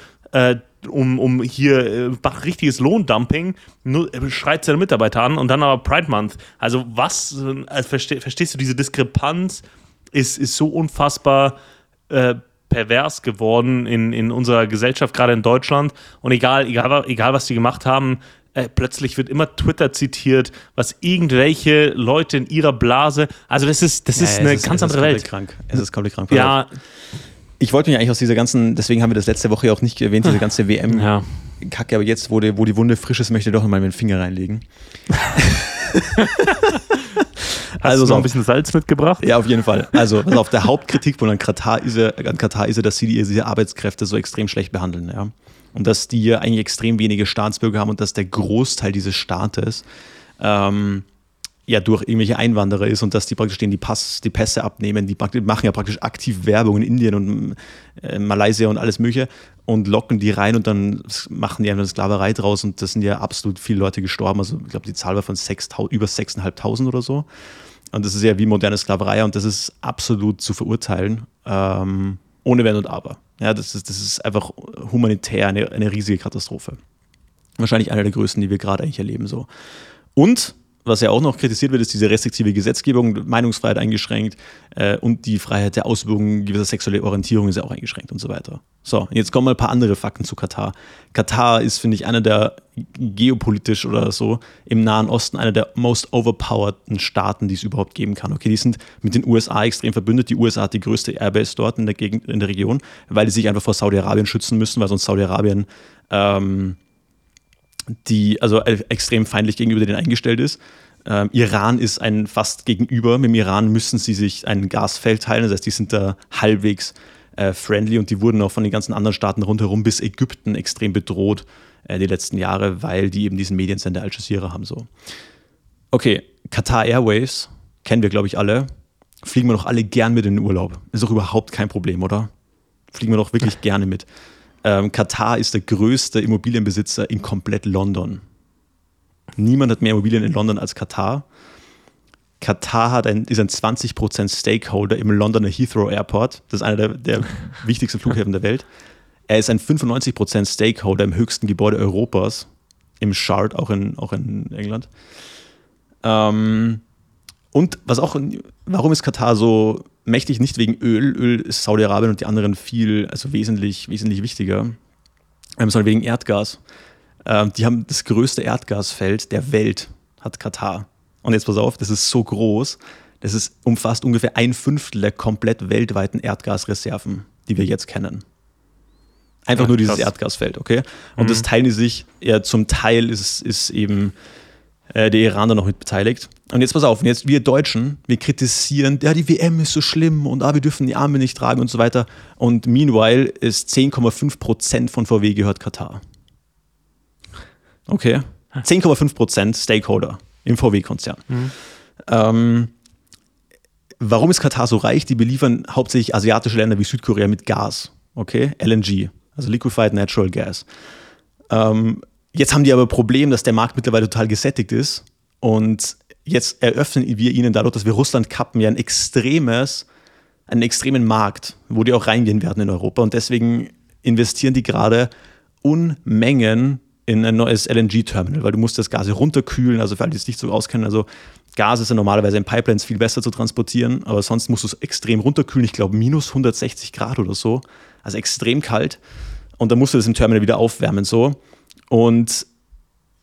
um, um hier macht richtiges Lohndumping, nur, schreit seine Mitarbeiter an und dann aber Pride Month. Also was, also versteh, verstehst du diese Diskrepanz? Ist, ist so unfassbar äh, pervers geworden in, in unserer Gesellschaft, gerade in Deutschland. Und egal, egal, egal was die gemacht haben, äh, plötzlich wird immer Twitter zitiert, was irgendwelche Leute in ihrer Blase. Also das ist, das ja, ist eine ist, ganz andere Welt. Krank. Es ist komplett krank. Ja. Ich wollte mich eigentlich aus dieser ganzen, deswegen haben wir das letzte Woche auch nicht erwähnt, diese ganze WM. Ja. Kacke, aber jetzt, wo die, wo die Wunde frisch ist, möchte ich doch mal meinen Finger reinlegen. Hast also du noch ein bisschen Salz mitgebracht? Ja, auf jeden Fall. Also, also auf der Hauptkritikpunkt an Katar ist ja, an Katar ist ja, dass sie diese Arbeitskräfte so extrem schlecht behandeln, ja. Und dass die ja eigentlich extrem wenige Staatsbürger haben und dass der Großteil dieses Staates ähm, ja durch irgendwelche Einwanderer ist und dass die praktisch denen die, Pass, die Pässe abnehmen. Die machen ja praktisch aktiv Werbung in Indien und äh, Malaysia und alles Mögliche und locken die rein und dann machen die eine Sklaverei draus und das sind ja absolut viele Leute gestorben. Also ich glaube, die Zahl war von 6, über 6.500 oder so. Und das ist ja wie moderne Sklaverei und das ist absolut zu verurteilen, ähm, ohne Wenn und Aber. Ja, das ist, das ist einfach humanitär eine, eine riesige Katastrophe. Wahrscheinlich eine der größten, die wir gerade eigentlich erleben. So. Und was ja auch noch kritisiert wird, ist diese restriktive Gesetzgebung, Meinungsfreiheit eingeschränkt äh, und die Freiheit der Ausübung gewisser sexueller Orientierung ist ja auch eingeschränkt und so weiter. So, jetzt kommen mal ein paar andere Fakten zu Katar. Katar ist, finde ich, einer der geopolitisch oder so im Nahen Osten einer der most overpowerten Staaten, die es überhaupt geben kann. Okay, die sind mit den USA extrem verbündet. Die USA hat die größte Airbase dort in der Gegend, in der Region, weil die sich einfach vor Saudi-Arabien schützen müssen, weil sonst Saudi-Arabien ähm, die also extrem feindlich gegenüber denen eingestellt ist. Ähm, Iran ist ein fast gegenüber. Mit dem Iran müssen sie sich ein Gasfeld teilen. Das heißt, die sind da halbwegs äh, friendly und die wurden auch von den ganzen anderen Staaten rundherum bis Ägypten extrem bedroht äh, die letzten Jahre, weil die eben diesen Mediensender Al Jazeera haben. So. Okay, Qatar Airways kennen wir, glaube ich, alle. Fliegen wir doch alle gern mit in den Urlaub. Ist doch überhaupt kein Problem, oder? Fliegen wir doch wirklich gerne mit. Ähm, Katar ist der größte Immobilienbesitzer in komplett London. Niemand hat mehr Immobilien in London als Katar. Katar hat ein, ist ein 20% Stakeholder im Londoner Heathrow Airport. Das ist einer der, der wichtigsten Flughäfen der Welt. Er ist ein 95% Stakeholder im höchsten Gebäude Europas, im Shard, auch in, auch in England. Ähm, und was auch, warum ist Katar so mächtig? Nicht wegen Öl. Öl ist Saudi-Arabien und die anderen viel, also wesentlich, wesentlich wichtiger, ähm, sondern wegen Erdgas. Ähm, die haben das größte Erdgasfeld der Welt, hat Katar. Und jetzt pass auf, das ist so groß, das ist, umfasst ungefähr ein Fünftel der komplett weltweiten Erdgasreserven, die wir jetzt kennen. Einfach ja, nur dieses krass. Erdgasfeld, okay? Und mhm. das teilen die sich, ja, zum Teil ist, ist eben äh, der Iran da noch mit beteiligt. Und jetzt pass auf, jetzt wir Deutschen, wir kritisieren, ja, die WM ist so schlimm und ah, wir dürfen die Arme nicht tragen und so weiter. Und meanwhile ist 10,5 Prozent von VW gehört Katar. Okay. 10,5 Prozent Stakeholder im VW-Konzern. Mhm. Ähm, warum ist Katar so reich? Die beliefern hauptsächlich asiatische Länder wie Südkorea mit Gas. Okay, LNG, also Liquefied Natural Gas. Ähm, jetzt haben die aber ein Problem, dass der Markt mittlerweile total gesättigt ist. Und jetzt eröffnen wir ihnen dadurch, dass wir Russland kappen, ja ein extremes, einen extremen Markt, wo die auch reingehen werden in Europa. Und deswegen investieren die gerade Unmengen in ein neues LNG-Terminal, weil du musst das Gas runterkühlen, also für alle, die es nicht so auskennen, also Gas ist ja normalerweise in Pipelines viel besser zu transportieren, aber sonst musst du es extrem runterkühlen, ich glaube minus 160 Grad oder so, also extrem kalt. Und dann musst du das im Terminal wieder aufwärmen so und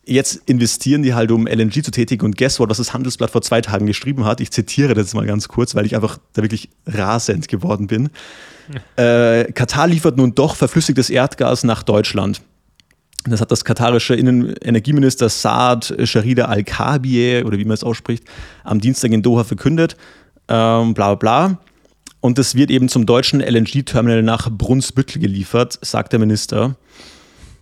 jetzt investieren die halt, um LNG zu tätigen und guess what, was das Handelsblatt vor zwei Tagen geschrieben hat, ich zitiere das mal ganz kurz, weil ich einfach da wirklich rasend geworden bin. Äh, Katar liefert nun doch verflüssigtes Erdgas nach Deutschland. Das hat das katarische Innen Energieminister Saad Sharida Al-Kabieh, oder wie man es ausspricht, am Dienstag in Doha verkündet. Ähm, bla bla bla. Und das wird eben zum deutschen LNG-Terminal nach Brunsbüttel geliefert, sagt der Minister.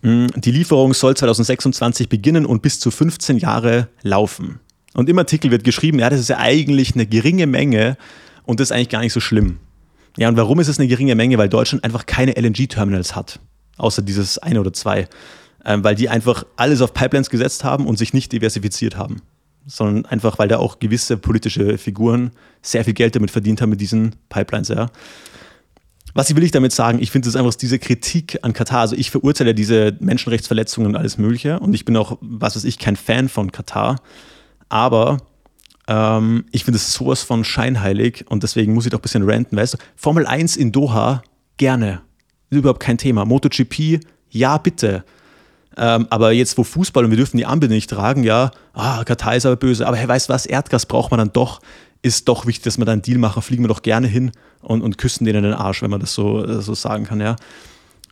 Mm, die Lieferung soll 2026 beginnen und bis zu 15 Jahre laufen. Und im Artikel wird geschrieben, ja, das ist ja eigentlich eine geringe Menge und das ist eigentlich gar nicht so schlimm. Ja, und warum ist es eine geringe Menge? Weil Deutschland einfach keine LNG-Terminals hat, außer dieses eine oder zwei. Ähm, weil die einfach alles auf Pipelines gesetzt haben und sich nicht diversifiziert haben. Sondern einfach, weil da auch gewisse politische Figuren sehr viel Geld damit verdient haben mit diesen Pipelines, ja. Was will ich damit sagen? Ich finde es einfach diese Kritik an Katar. Also ich verurteile diese Menschenrechtsverletzungen und alles Mögliche. Und ich bin auch, was weiß ich, kein Fan von Katar. Aber ähm, ich finde es sowas von scheinheilig und deswegen muss ich doch ein bisschen ranten, weißt du? Formel 1 in Doha, gerne. Ist überhaupt kein Thema. MotoGP, ja, bitte. Ähm, aber jetzt, wo Fußball und wir dürfen die Ampel nicht tragen, ja, ah, Katar ist aber böse. Aber hey, weißt du was? Erdgas braucht man dann doch. Ist doch wichtig, dass wir da einen Deal machen. Fliegen wir doch gerne hin und, und küssen denen den Arsch, wenn man das so, äh, so sagen kann, ja.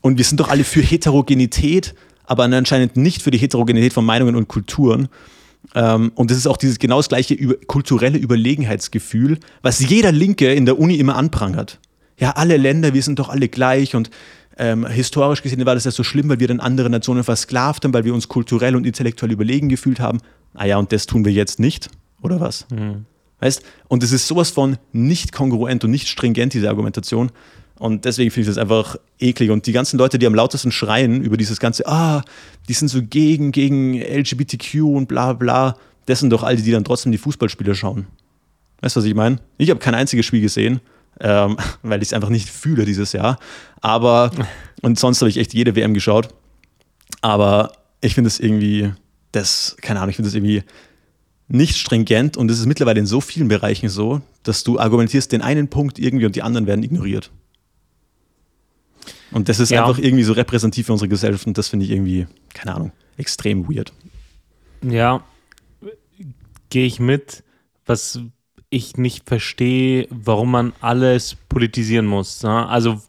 Und wir sind doch alle für Heterogenität, aber anscheinend nicht für die Heterogenität von Meinungen und Kulturen. Ähm, und das ist auch dieses genau das gleiche über, kulturelle Überlegenheitsgefühl, was jeder Linke in der Uni immer anprangert. Ja, alle Länder, wir sind doch alle gleich und ähm, historisch gesehen war das ja so schlimm, weil wir dann andere Nationen versklavt haben, weil wir uns kulturell und intellektuell überlegen gefühlt haben. Naja, und das tun wir jetzt nicht, oder was? Mhm. Weißt? Und es ist sowas von nicht kongruent und nicht stringent, diese Argumentation. Und deswegen finde ich das einfach eklig. Und die ganzen Leute, die am lautesten schreien über dieses ganze, ah, die sind so gegen, gegen LGBTQ und bla bla, das sind doch all die, die dann trotzdem die Fußballspiele schauen. Weißt du, was ich meine? Ich habe kein einziges Spiel gesehen, ähm, weil ich es einfach nicht fühle dieses Jahr. Aber, und sonst habe ich echt jede WM geschaut. Aber ich finde es irgendwie, das, keine Ahnung, ich finde es irgendwie nicht stringent und es ist mittlerweile in so vielen Bereichen so, dass du argumentierst den einen Punkt irgendwie und die anderen werden ignoriert. Und das ist ja. einfach irgendwie so repräsentativ für unsere Gesellschaft und das finde ich irgendwie, keine Ahnung, extrem weird. Ja, gehe ich mit. Was ich nicht verstehe, warum man alles politisieren muss. Ne? Also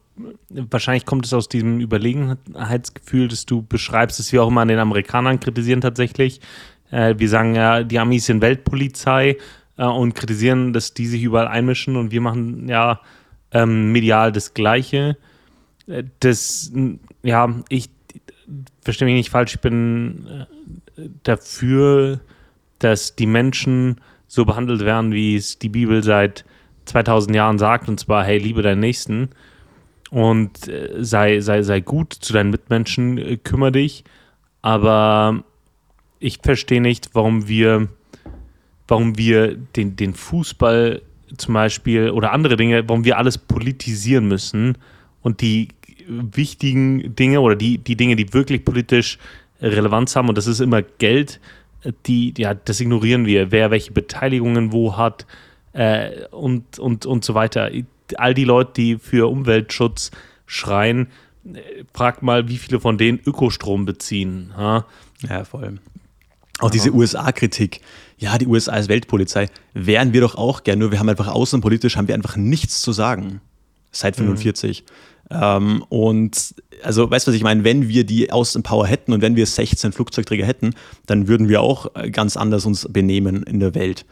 wahrscheinlich kommt es aus diesem Überlegenheitsgefühl, das du beschreibst, das wir auch immer an den Amerikanern kritisieren tatsächlich. Äh, wir sagen ja, die Amis sind Weltpolizei äh, und kritisieren, dass die sich überall einmischen und wir machen ja ähm, medial das Gleiche. Das, ja, ich verstehe mich nicht falsch, ich bin äh, dafür, dass die Menschen so behandelt werden, wie es die Bibel seit 2000 Jahren sagt, und zwar, hey, liebe deinen Nächsten und äh, sei, sei, sei gut zu deinen Mitmenschen, äh, kümmere dich, aber ich verstehe nicht, warum wir, warum wir den, den Fußball zum Beispiel oder andere Dinge, warum wir alles politisieren müssen und die wichtigen Dinge oder die, die Dinge, die wirklich politisch Relevanz haben, und das ist immer Geld, die, ja, das ignorieren wir, wer welche Beteiligungen wo hat äh, und, und, und so weiter. All die Leute, die für Umweltschutz schreien, frag mal, wie viele von denen Ökostrom beziehen. Ha? Ja, vor allem. Auch diese USA-Kritik. Ja, die USA ist Weltpolizei. Wären wir doch auch gern, nur wir haben einfach außenpolitisch, haben wir einfach nichts zu sagen. Seit 45. Mhm. Ähm, und also, weißt du, was ich meine? Wenn wir die Außenpower hätten und wenn wir 16 Flugzeugträger hätten, dann würden wir auch ganz anders uns benehmen in der Welt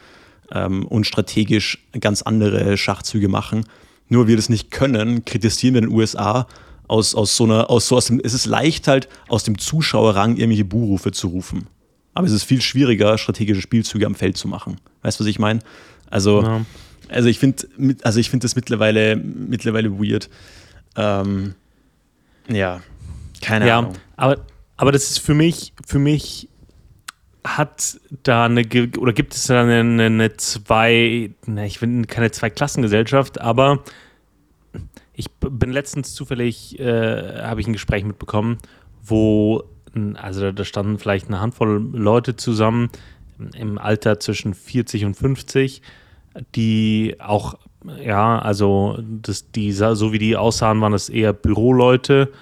ähm, und strategisch ganz andere Schachzüge machen. Nur wir das nicht können, kritisieren wir den USA aus, aus so einer, aus so aus dem, es ist leicht halt aus dem Zuschauerrang irgendwelche Buhrufe zu rufen. Aber es ist viel schwieriger, strategische Spielzüge am Feld zu machen. Weißt du, was ich meine? Also, ja. also ich finde, also ich finde das mittlerweile, mittlerweile weird. Ähm, ja, keine ja, Ahnung. Aber, aber das ist für mich, für mich hat da eine, oder gibt es da eine, eine zwei, ne, ich finde keine Zweiklassengesellschaft, aber ich bin letztens zufällig, äh, habe ich ein Gespräch mitbekommen, wo, also da standen vielleicht eine Handvoll Leute zusammen im Alter zwischen 40 und 50, die auch ja, also das, die, so wie die aussahen, waren das eher Büroleute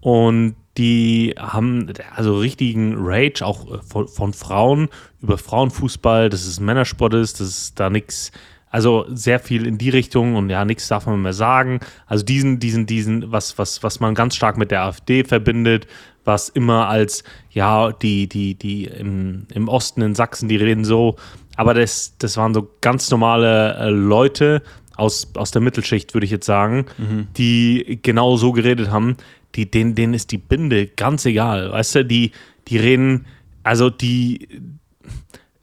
und die haben also richtigen Rage auch äh, von, von Frauen über Frauenfußball, dass es Männersport ist, dass es da nichts, also sehr viel in die Richtung und ja, nichts darf man mehr sagen. Also diesen, diesen, diesen, was, was, was man ganz stark mit der AfD verbindet, was immer als, ja, die, die, die im, im Osten in Sachsen, die reden so, aber das, das waren so ganz normale äh, Leute aus, aus der Mittelschicht, würde ich jetzt sagen, mhm. die genau so geredet haben, die, denen, denen ist die Binde ganz egal. Weißt du, die, die reden, also die,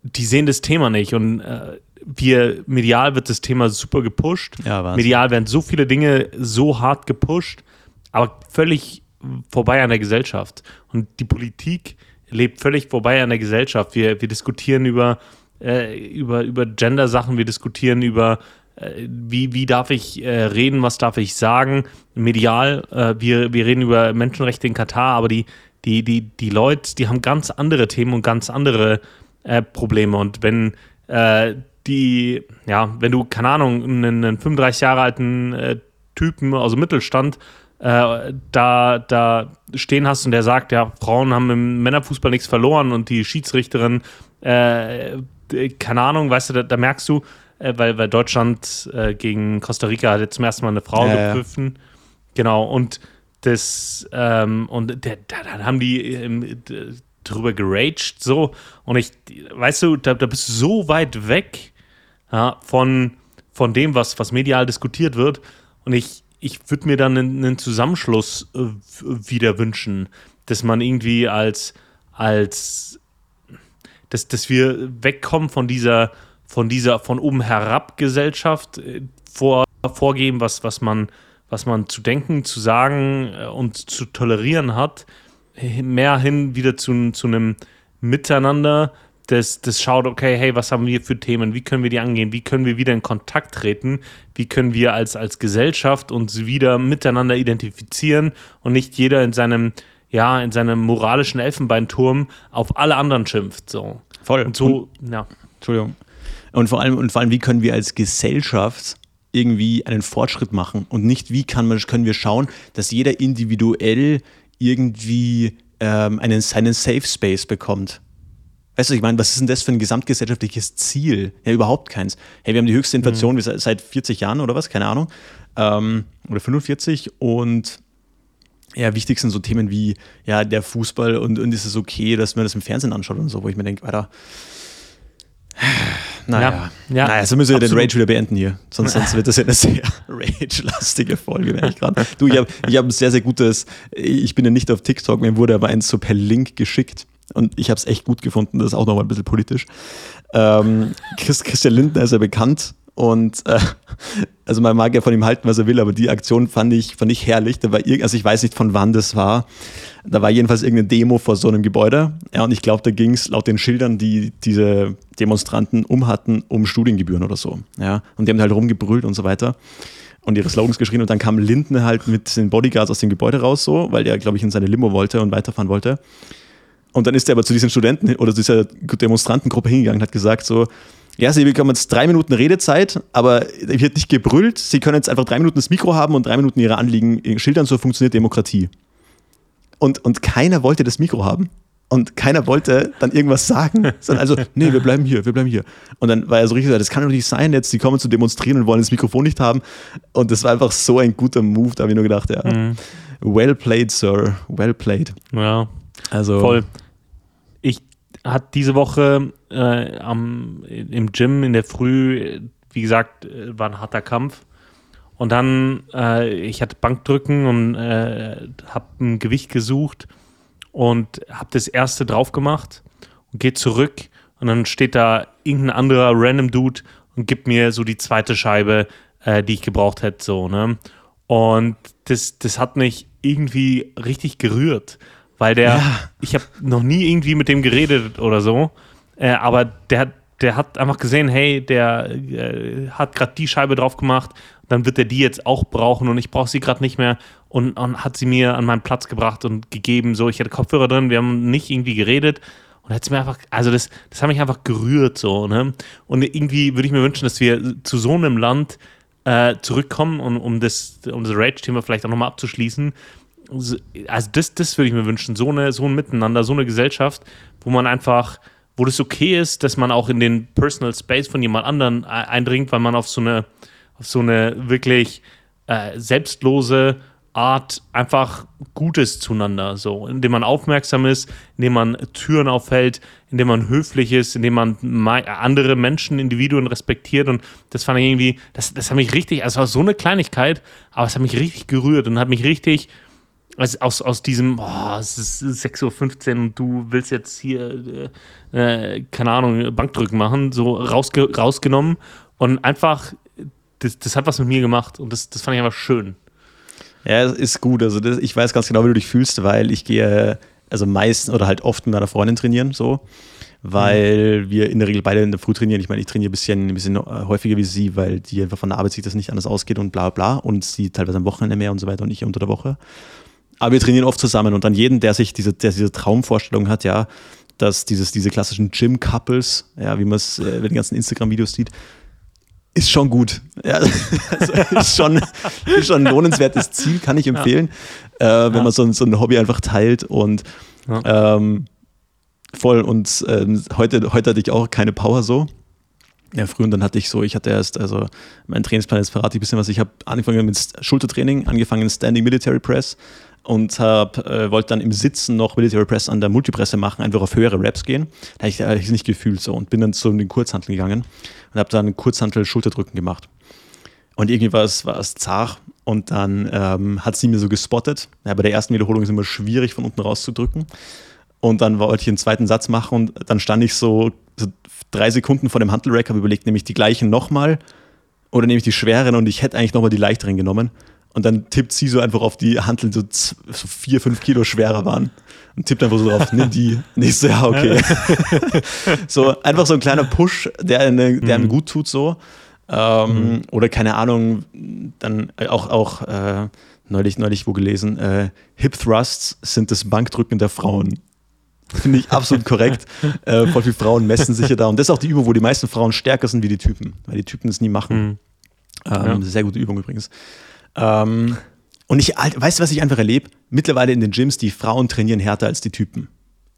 die sehen das Thema nicht und äh, wir, medial wird das Thema super gepusht. Ja, medial werden so viele Dinge so hart gepusht, aber völlig vorbei an der Gesellschaft. Und die Politik lebt völlig vorbei an der Gesellschaft. Wir, wir diskutieren über, äh, über, über Gender-Sachen, wir diskutieren über äh, wie, wie darf ich äh, reden, was darf ich sagen, medial, äh, wir, wir reden über Menschenrechte in Katar, aber die, die, die, die Leute, die haben ganz andere Themen und ganz andere äh, Probleme. Und wenn äh, die, ja, wenn du, keine Ahnung, einen, einen 35 Jahre alten Typen aus dem Mittelstand da, da stehen hast und der sagt, ja, Frauen haben im Männerfußball nichts verloren und die Schiedsrichterin, keine Ahnung, weißt du, da, da merkst du, äh, weil, weil Deutschland äh, gegen Costa Rica hat jetzt zum ersten Mal eine Frau ja, geprüfen. Ja. Genau, und das, ähm, und da, dann haben die ähm, drüber geraged, so. Und ich, weißt du, da, da bist du so weit weg ja, von, von dem, was, was medial diskutiert wird. Und ich, ich würde mir dann einen, Zusammenschluss äh, wieder wünschen, dass man irgendwie als, als dass, dass wir wegkommen von dieser von dieser von oben herab Gesellschaft äh, vor, vorgeben, was, was, man, was man zu denken, zu sagen äh, und zu tolerieren hat, mehr hin wieder zu, zu einem Miteinander, das, das schaut, okay, hey, was haben wir für Themen, wie können wir die angehen, wie können wir wieder in Kontakt treten, wie können wir als, als Gesellschaft uns wieder miteinander identifizieren und nicht jeder in seinem, ja, in seinem moralischen Elfenbeinturm auf alle anderen schimpft. So. Voll. Und so, ja. Entschuldigung. Und vor allem, und vor allem, wie können wir als Gesellschaft irgendwie einen Fortschritt machen und nicht, wie kann man, können wir schauen, dass jeder individuell irgendwie ähm, einen, seinen Safe Space bekommt. Weißt du, ich meine, was ist denn das für ein gesamtgesellschaftliches Ziel? Ja, überhaupt keins. Hey, wir haben die höchste Inflation mhm. seit 40 Jahren oder was, keine Ahnung. Ähm, oder 45 und ja, wichtig sind so Themen wie, ja, der Fußball und, und ist es okay, dass man das im Fernsehen anschaut und so, wo ich mir denke, Alter, naja. Ja, ja, naja, so müssen wir absolut. den Rage wieder beenden hier. Sonst, sonst wird das ja eine sehr rage-lastige Folge, merke ich gerade. Du, ich habe ich hab ein sehr, sehr gutes, ich bin ja nicht auf TikTok, mir wurde aber eins so per Link geschickt. Und ich habe es echt gut gefunden, das ist auch nochmal ein bisschen politisch. Ähm, Christian Lindner ist ja bekannt und äh, also man mag ja von ihm halten, was er will, aber die Aktion fand ich, fand ich herrlich. Da war also ich weiß nicht, von wann das war. Da war jedenfalls irgendeine Demo vor so einem Gebäude. Ja, und ich glaube, da ging es laut den Schildern, die diese Demonstranten umhatten, um Studiengebühren oder so. Ja, und die haben halt rumgebrüllt und so weiter und ihre Slogans geschrien. Und dann kam Lindner halt mit den Bodyguards aus dem Gebäude raus, so, weil der, glaube ich, in seine Limo wollte und weiterfahren wollte. Und dann ist er aber zu diesen Studenten oder zu dieser Demonstrantengruppe hingegangen und hat gesagt so, ja, Sie bekommen jetzt drei Minuten Redezeit, aber wird nicht gebrüllt. Sie können jetzt einfach drei Minuten das Mikro haben und drei Minuten Ihre Anliegen schildern, so funktioniert Demokratie. Und, und keiner wollte das Mikro haben. Und keiner wollte dann irgendwas sagen. Sondern also, nee, wir bleiben hier, wir bleiben hier. Und dann war er so richtig, das kann doch nicht sein jetzt, die kommen zu demonstrieren und wollen das Mikrofon nicht haben. Und das war einfach so ein guter Move, da habe ich nur gedacht, ja, mhm. well played, Sir, well played. Ja, also voll. Hatte diese Woche äh, am, im Gym in der Früh, wie gesagt, äh, war ein harter Kampf. Und dann, äh, ich hatte Bankdrücken und äh, habe ein Gewicht gesucht und habe das erste drauf gemacht und gehe zurück und dann steht da irgendein anderer random Dude und gibt mir so die zweite Scheibe, äh, die ich gebraucht hätte, so, ne? Und das, das hat mich irgendwie richtig gerührt, weil der, ja. ich habe noch nie irgendwie mit dem geredet oder so, äh, aber der, der hat einfach gesehen, hey, der äh, hat gerade die Scheibe drauf gemacht dann wird er die jetzt auch brauchen und ich brauche sie gerade nicht mehr und, und, hat sie mir an meinen Platz gebracht und gegeben. So, ich hatte Kopfhörer drin, wir haben nicht irgendwie geredet und hat es mir einfach, also das, das hat mich einfach gerührt so, ne? Und irgendwie würde ich mir wünschen, dass wir zu so einem Land äh, zurückkommen und um das, um das Rage-Thema vielleicht auch nochmal abzuschließen. Also das, das würde ich mir wünschen, so, eine, so ein Miteinander, so eine Gesellschaft, wo man einfach, wo das okay ist, dass man auch in den Personal Space von jemand anderen eindringt, weil man auf so eine auf so eine wirklich äh, selbstlose Art einfach Gutes zueinander, so, indem man aufmerksam ist, indem man Türen aufhält, indem man höflich ist, indem man andere Menschen, Individuen respektiert. Und das fand ich irgendwie, das, das hat mich richtig, also war so eine Kleinigkeit, aber es hat mich richtig gerührt und hat mich richtig also aus, aus diesem, oh, es ist 6.15 Uhr und du willst jetzt hier, äh, äh, keine Ahnung, Bankdrücken machen, so rausge rausgenommen und einfach, das, das hat was mit mir gemacht und das, das fand ich einfach schön. Ja, ist gut. Also das, ich weiß ganz genau, wie du dich fühlst, weil ich gehe also meistens oder halt oft mit meiner Freundin trainieren, so, weil mhm. wir in der Regel beide in der Früh trainieren. Ich meine, ich trainiere ein bisschen, ein bisschen häufiger wie sie, weil die einfach von der Arbeit sich das nicht anders ausgeht und bla bla und sie teilweise am Wochenende mehr und so weiter und ich unter der Woche. Aber wir trainieren oft zusammen und dann jeden, der sich diese, der diese Traumvorstellung hat, ja, dass dieses, diese klassischen Gym-Couples, ja, wie man es äh, in den ganzen Instagram-Videos sieht, ist schon gut. Ja, also ist, schon, ist schon ein lohnenswertes Ziel, kann ich empfehlen, ja. äh, wenn ja. man so, so, ein Hobby einfach teilt und ähm, voll. Und ähm, heute, heute hatte ich auch keine Power so. Ja, früher und dann hatte ich so, ich hatte erst, also mein Trainingsplan, jetzt verrate ich ein bisschen was. Ich habe angefangen mit Schultertraining, angefangen Standing Military Press, und hab, äh, wollte dann im Sitzen noch Military Press an der Multipresse machen, einfach auf höhere Raps gehen. Da habe ich es nicht gefühlt so und bin dann zu den Kurzhanteln gegangen und habe dann Kurzhantel-Schulterdrücken gemacht. Und irgendwie war es, war es zart und dann ähm, hat sie mir so gespottet. Ja, bei der ersten Wiederholung ist es immer schwierig, von unten rauszudrücken. Und dann wollte ich einen zweiten Satz machen und dann stand ich so, so drei Sekunden vor dem Hantelrack, habe überlegt, nehme ich die gleichen nochmal oder nehme ich die schweren und ich hätte eigentlich nochmal die leichteren genommen. Und dann tippt sie so einfach auf die Handeln, so, so vier, fünf Kilo schwerer waren. Und tippt einfach so drauf, nimm die. Nächste, ja, okay. so einfach so ein kleiner Push, der, eine, der einem mhm. gut tut, so. Ähm, mhm. Oder keine Ahnung, dann auch, auch äh, neulich, neulich wo gelesen, äh, Hip Thrusts sind das Bankdrücken der Frauen. Finde ich absolut korrekt. Äh, voll viele Frauen messen sich ja da. Und das ist auch die Übung, wo die meisten Frauen stärker sind wie die Typen, weil die Typen das nie machen. Mhm. Ähm, ja. Sehr gute Übung übrigens. Ähm, und ich, weißt du, was ich einfach erlebe? Mittlerweile in den Gyms, die Frauen trainieren härter als die Typen.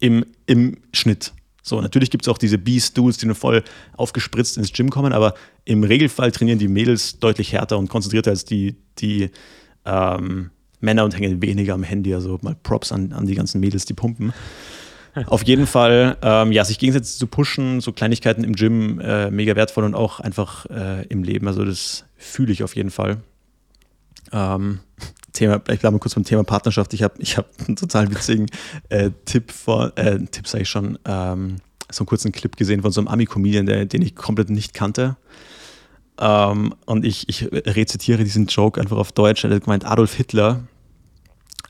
Im, im Schnitt. So, natürlich gibt es auch diese Beast-Dudes, die nur voll aufgespritzt ins Gym kommen, aber im Regelfall trainieren die Mädels deutlich härter und konzentrierter als die, die ähm, Männer und hängen weniger am Handy. Also mal Props an, an die ganzen Mädels, die pumpen. Auf jeden Fall, ähm, ja, sich gegenseitig zu pushen, so Kleinigkeiten im Gym, äh, mega wertvoll und auch einfach äh, im Leben. Also das fühle ich auf jeden Fall. Ähm, Thema, ich bleibe mal kurz beim Thema Partnerschaft. Ich habe ich hab einen total witzigen äh, Tipp vor, äh, Tipp sage ich schon, ähm, so einen kurzen Clip gesehen von so einem Ami-Comedian, den ich komplett nicht kannte. Ähm, und ich, ich rezitiere diesen Joke einfach auf Deutsch. Er hat gemeint, Adolf Hitler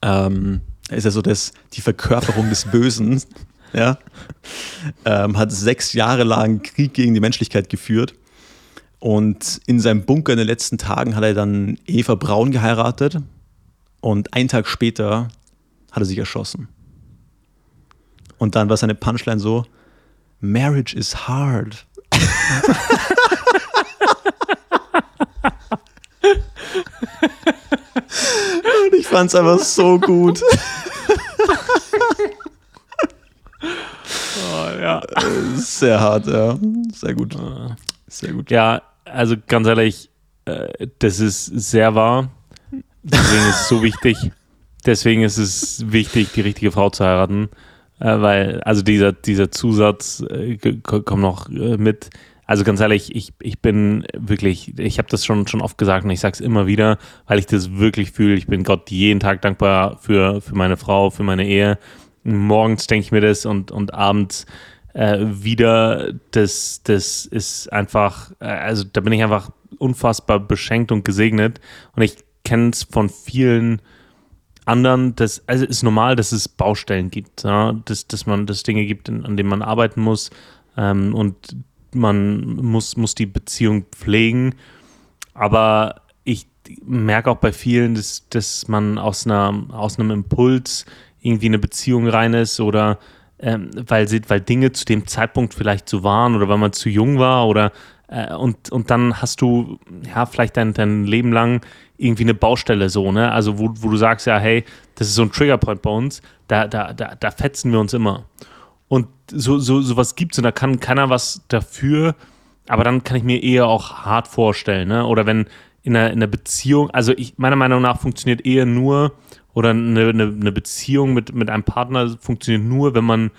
ähm, ist ja so das, die Verkörperung des Bösen. ja, ähm, hat sechs Jahre lang Krieg gegen die Menschlichkeit geführt und in seinem Bunker in den letzten Tagen hat er dann Eva Braun geheiratet. Und einen Tag später hat er sich erschossen. Und dann war seine Punchline so: Marriage is hard. Und ich fand es einfach so gut. Oh, ja. Sehr hart, ja. Sehr gut. Sehr gut. Ja, also ganz ehrlich, äh, das ist sehr wahr. Deswegen ist es so wichtig. Deswegen ist es wichtig, die richtige Frau zu heiraten. Äh, weil, also dieser, dieser Zusatz äh, kommt noch mit. Also ganz ehrlich, ich, ich bin wirklich, ich habe das schon, schon oft gesagt und ich sage es immer wieder, weil ich das wirklich fühle. Ich bin Gott jeden Tag dankbar für, für meine Frau, für meine Ehe. Morgens denke ich mir das und, und abends äh, wieder, das, das ist einfach, äh, also da bin ich einfach unfassbar beschenkt und gesegnet. Und ich kenne es von vielen anderen, das, also ist normal, dass es Baustellen gibt, ja? dass, dass man das Dinge gibt, an denen man arbeiten muss ähm, und man muss, muss die Beziehung pflegen. Aber ich merke auch bei vielen, dass, dass man aus, einer, aus einem Impuls irgendwie in eine Beziehung rein ist oder ähm, weil, sie, weil Dinge zu dem Zeitpunkt vielleicht so waren oder weil man zu jung war oder äh, und, und dann hast du ja vielleicht dein, dein Leben lang irgendwie eine Baustelle so, ne? Also wo, wo du sagst, ja, hey, das ist so ein Triggerpoint bei uns, da, da, da, da fetzen wir uns immer. Und so, so, sowas gibt es und da kann keiner was dafür, aber dann kann ich mir eher auch hart vorstellen, ne? Oder wenn in einer, in einer Beziehung, also ich, meiner Meinung nach funktioniert Ehe nur oder eine, eine, eine Beziehung mit, mit einem Partner funktioniert nur, wenn man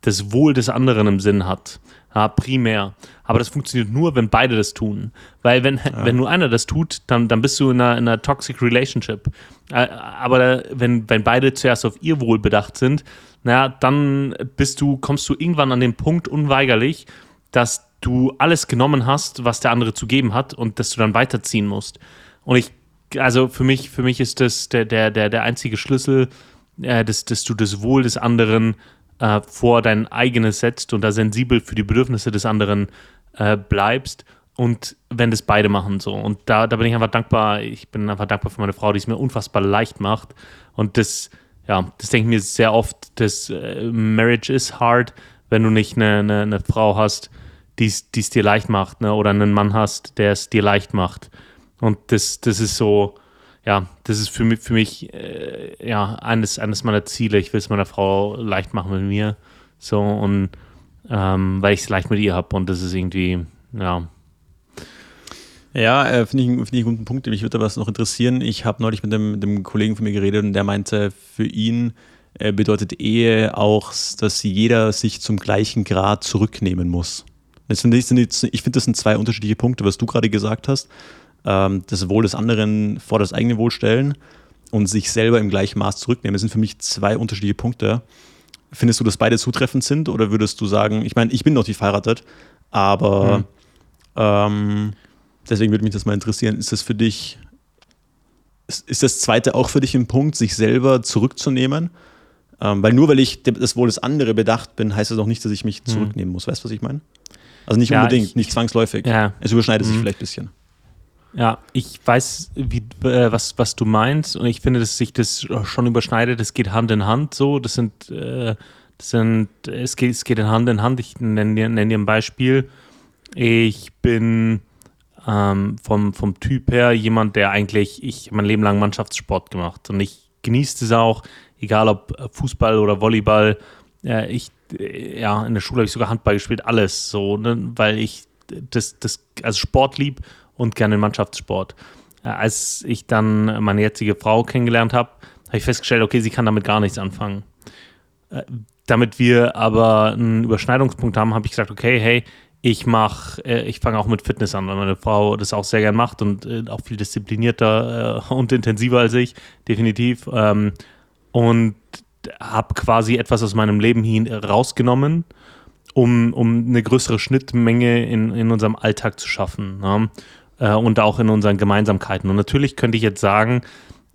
das Wohl des anderen im Sinn hat. Ja, primär. Aber das funktioniert nur, wenn beide das tun. Weil wenn, ja. wenn nur einer das tut, dann, dann bist du in einer, in einer toxic relationship. Aber wenn, wenn beide zuerst auf ihr Wohl bedacht sind, naja, dann bist du, kommst du irgendwann an den Punkt unweigerlich, dass du alles genommen hast, was der andere zu geben hat und dass du dann weiterziehen musst. Und ich, also für mich, für mich ist das der, der, der, der einzige Schlüssel, äh, dass, dass du das Wohl des anderen äh, vor dein eigenes setzt und da sensibel für die Bedürfnisse des anderen äh, bleibst und wenn das beide machen so. Und da, da bin ich einfach dankbar. Ich bin einfach dankbar für meine Frau, die es mir unfassbar leicht macht. Und das, ja, das denke ich mir sehr oft, dass äh, Marriage is hard, wenn du nicht eine, eine, eine Frau hast, die es dir leicht macht, ne? oder einen Mann hast, der es dir leicht macht. Und das, das ist so, ja, das ist für mich, für mich äh, ja, eines, eines meiner Ziele. Ich will es meiner Frau leicht machen mit mir. So, und ähm, weil ich es leicht mit ihr habe und das ist irgendwie, ja. Ja, äh, finde ich, find ich einen guten Punkt. Mich würde was noch interessieren. Ich habe neulich mit dem, mit dem Kollegen von mir geredet und der meinte, für ihn äh, bedeutet Ehe auch, dass jeder sich zum gleichen Grad zurücknehmen muss. Das sind, das sind, ich finde, das sind zwei unterschiedliche Punkte, was du gerade gesagt hast ähm, das Wohl des anderen vor das eigene Wohl stellen und sich selber im gleichen Maß zurücknehmen. Das sind für mich zwei unterschiedliche Punkte. Findest du, dass beide zutreffend sind oder würdest du sagen, ich meine, ich bin noch nicht verheiratet, aber mhm. ähm, deswegen würde mich das mal interessieren, ist das für dich, ist, ist das zweite auch für dich ein Punkt, sich selber zurückzunehmen? Ähm, weil nur weil ich das Wohl des anderen bedacht bin, heißt das auch nicht, dass ich mich mhm. zurücknehmen muss. Weißt du, was ich meine? Also nicht ja, unbedingt, ich, nicht zwangsläufig. Ja. Es überschneidet mhm. sich vielleicht ein bisschen. Ja, ich weiß, wie, äh, was, was du meinst und ich finde, dass sich das schon überschneidet. Es geht Hand in Hand so. Das sind, äh, das sind es, geht, es geht Hand in Hand. Ich nenne dir, nenn dir ein Beispiel. Ich bin ähm, vom, vom Typ her jemand, der eigentlich, ich mein Leben lang Mannschaftssport gemacht und ich genieße es auch, egal ob Fußball oder Volleyball. Äh, ich, äh, ja, in der Schule habe ich sogar Handball gespielt, alles so, ne, weil ich das, das, also Sport lieb und gerne den Mannschaftssport. Äh, als ich dann meine jetzige Frau kennengelernt habe, habe ich festgestellt, okay, sie kann damit gar nichts anfangen. Äh, damit wir aber einen Überschneidungspunkt haben, habe ich gesagt, okay, hey, ich mache, äh, ich fange auch mit Fitness an, weil meine Frau das auch sehr gern macht und auch viel disziplinierter und intensiver als ich, definitiv. Ähm, und habe quasi etwas aus meinem Leben hin rausgenommen, um, um eine größere Schnittmenge in, in unserem Alltag zu schaffen. Äh, und auch in unseren Gemeinsamkeiten. Und natürlich könnte ich jetzt sagen,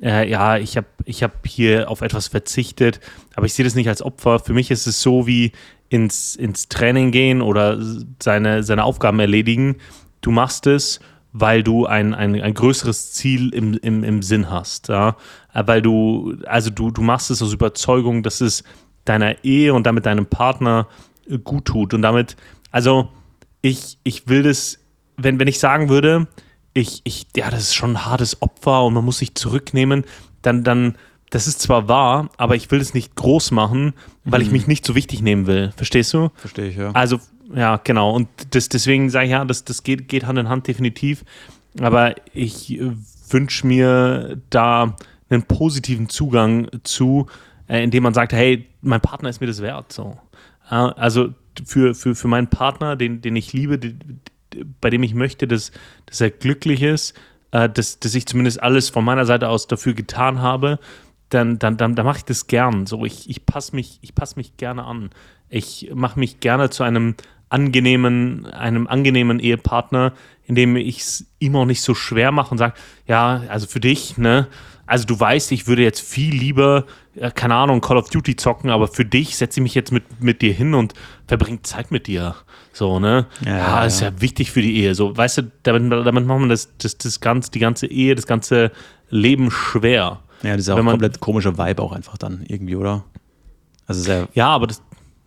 äh, ja, ich habe ich hab hier auf etwas verzichtet, aber ich sehe das nicht als Opfer. Für mich ist es so wie ins, ins Training gehen oder seine, seine Aufgaben erledigen. Du machst es, weil du ein, ein, ein größeres Ziel im, im, im Sinn hast. Ja? Äh, weil du, also du, du machst es aus Überzeugung, dass es deiner Ehe und damit deinem Partner gut tut. Und damit, also ich, ich will das wenn, wenn ich sagen würde, ich, ich, ja, das ist schon ein hartes Opfer und man muss sich zurücknehmen, dann, dann, das ist zwar wahr, aber ich will es nicht groß machen, weil mhm. ich mich nicht so wichtig nehmen will. Verstehst du? Verstehe ich, ja. Also, ja, genau. Und das, deswegen sage ich ja, das, das geht, geht Hand in Hand definitiv. Aber ich wünsche mir da einen positiven Zugang zu, äh, indem man sagt, hey, mein Partner ist mir das wert. So. Also für, für, für meinen Partner, den, den ich liebe, bei dem ich möchte, dass, dass er glücklich ist, äh, dass, dass ich zumindest alles von meiner Seite aus dafür getan habe, dann, dann, dann, dann mache ich das gern. So, ich, ich passe mich, pass mich gerne an. Ich mache mich gerne zu einem angenehmen, einem angenehmen Ehepartner, indem ich es ihm auch nicht so schwer mache und sage, ja, also für dich, ne, also du weißt, ich würde jetzt viel lieber, äh, keine Ahnung, Call of Duty zocken, aber für dich setze ich mich jetzt mit, mit dir hin und verbringe Zeit mit dir. So, ne? Ja, ja, ist ja wichtig für die Ehe. So, weißt du, damit, damit macht man das, das, das ganze, die ganze Ehe, das ganze Leben schwer. Ja, das ist ja auch ein komplett komischer Vibe auch einfach dann irgendwie, oder? Also sehr. Ja, aber das,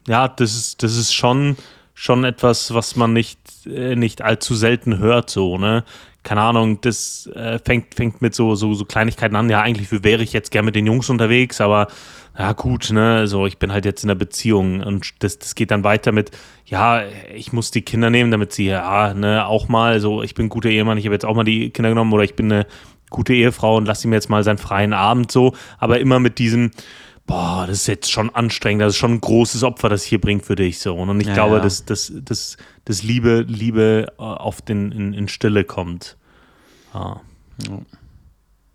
ja, das ist, das ist schon, schon etwas, was man nicht, äh, nicht allzu selten hört, so, ne? Keine Ahnung, das äh, fängt, fängt mit so, so, so Kleinigkeiten an. Ja, eigentlich wäre ich jetzt gern mit den Jungs unterwegs, aber ja gut, ne, so ich bin halt jetzt in der Beziehung und das, das geht dann weiter mit, ja, ich muss die Kinder nehmen, damit sie ja, ne, auch mal so, ich bin guter Ehemann, ich habe jetzt auch mal die Kinder genommen oder ich bin eine gute Ehefrau und lass ihm jetzt mal seinen freien Abend so, aber immer mit diesem, boah, das ist jetzt schon anstrengend, das ist schon ein großes Opfer, das hier bringt für dich so. Und ich ja, glaube, ja. dass, dass, dass, dass Liebe, Liebe äh, auf den, in, in Stille kommt. Ah.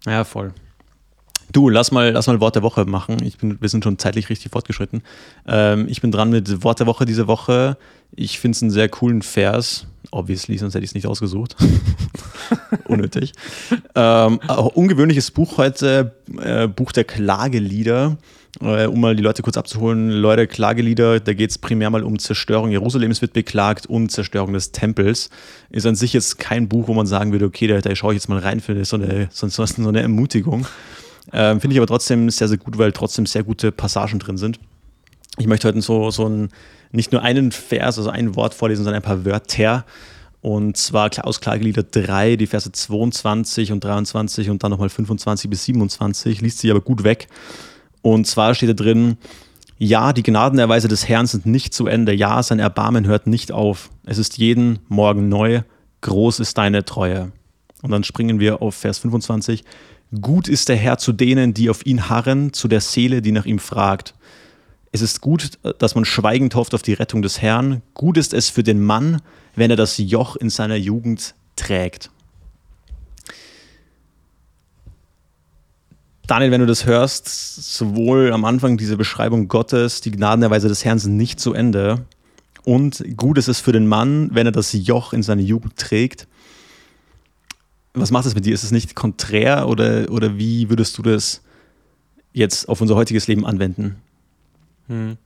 Ja, voll. Du, lass mal, lass mal Wort der Woche machen. Ich bin, wir sind schon zeitlich richtig fortgeschritten. Ähm, ich bin dran mit Wort der Woche diese Woche. Ich finde es einen sehr coolen Vers. Obviously, sonst hätte ich es nicht ausgesucht. Unnötig. Ähm, ungewöhnliches Buch heute, äh, Buch der Klagelieder. Äh, um mal die Leute kurz abzuholen. Leute, Klagelieder, da geht es primär mal um Zerstörung Jerusalems wird beklagt und Zerstörung des Tempels. Ist an sich jetzt kein Buch, wo man sagen würde, okay, da, da schaue ich jetzt mal rein für so eine, so, so eine Ermutigung. Ähm, Finde ich aber trotzdem sehr, sehr gut, weil trotzdem sehr gute Passagen drin sind. Ich möchte heute so, so ein, nicht nur einen Vers, also ein Wort vorlesen, sondern ein paar Wörter. Und zwar aus Klagelieder 3, die Verse 22 und 23 und dann nochmal 25 bis 27. Liest sich aber gut weg. Und zwar steht da drin, ja, die Gnadenerweise des Herrn sind nicht zu Ende. Ja, sein Erbarmen hört nicht auf. Es ist jeden Morgen neu. Groß ist deine Treue. Und dann springen wir auf Vers 25. Gut ist der Herr zu denen, die auf ihn harren, zu der Seele, die nach ihm fragt. Es ist gut, dass man schweigend hofft auf die Rettung des Herrn. Gut ist es für den Mann, wenn er das Joch in seiner Jugend trägt. Daniel, wenn du das hörst, sowohl am Anfang diese Beschreibung Gottes, die Gnadenerweise des Herrn sind nicht zu Ende. Und gut ist es für den Mann, wenn er das Joch in seine Jugend trägt was macht das mit dir? Ist es nicht konträr oder, oder wie würdest du das jetzt auf unser heutiges Leben anwenden? Hm.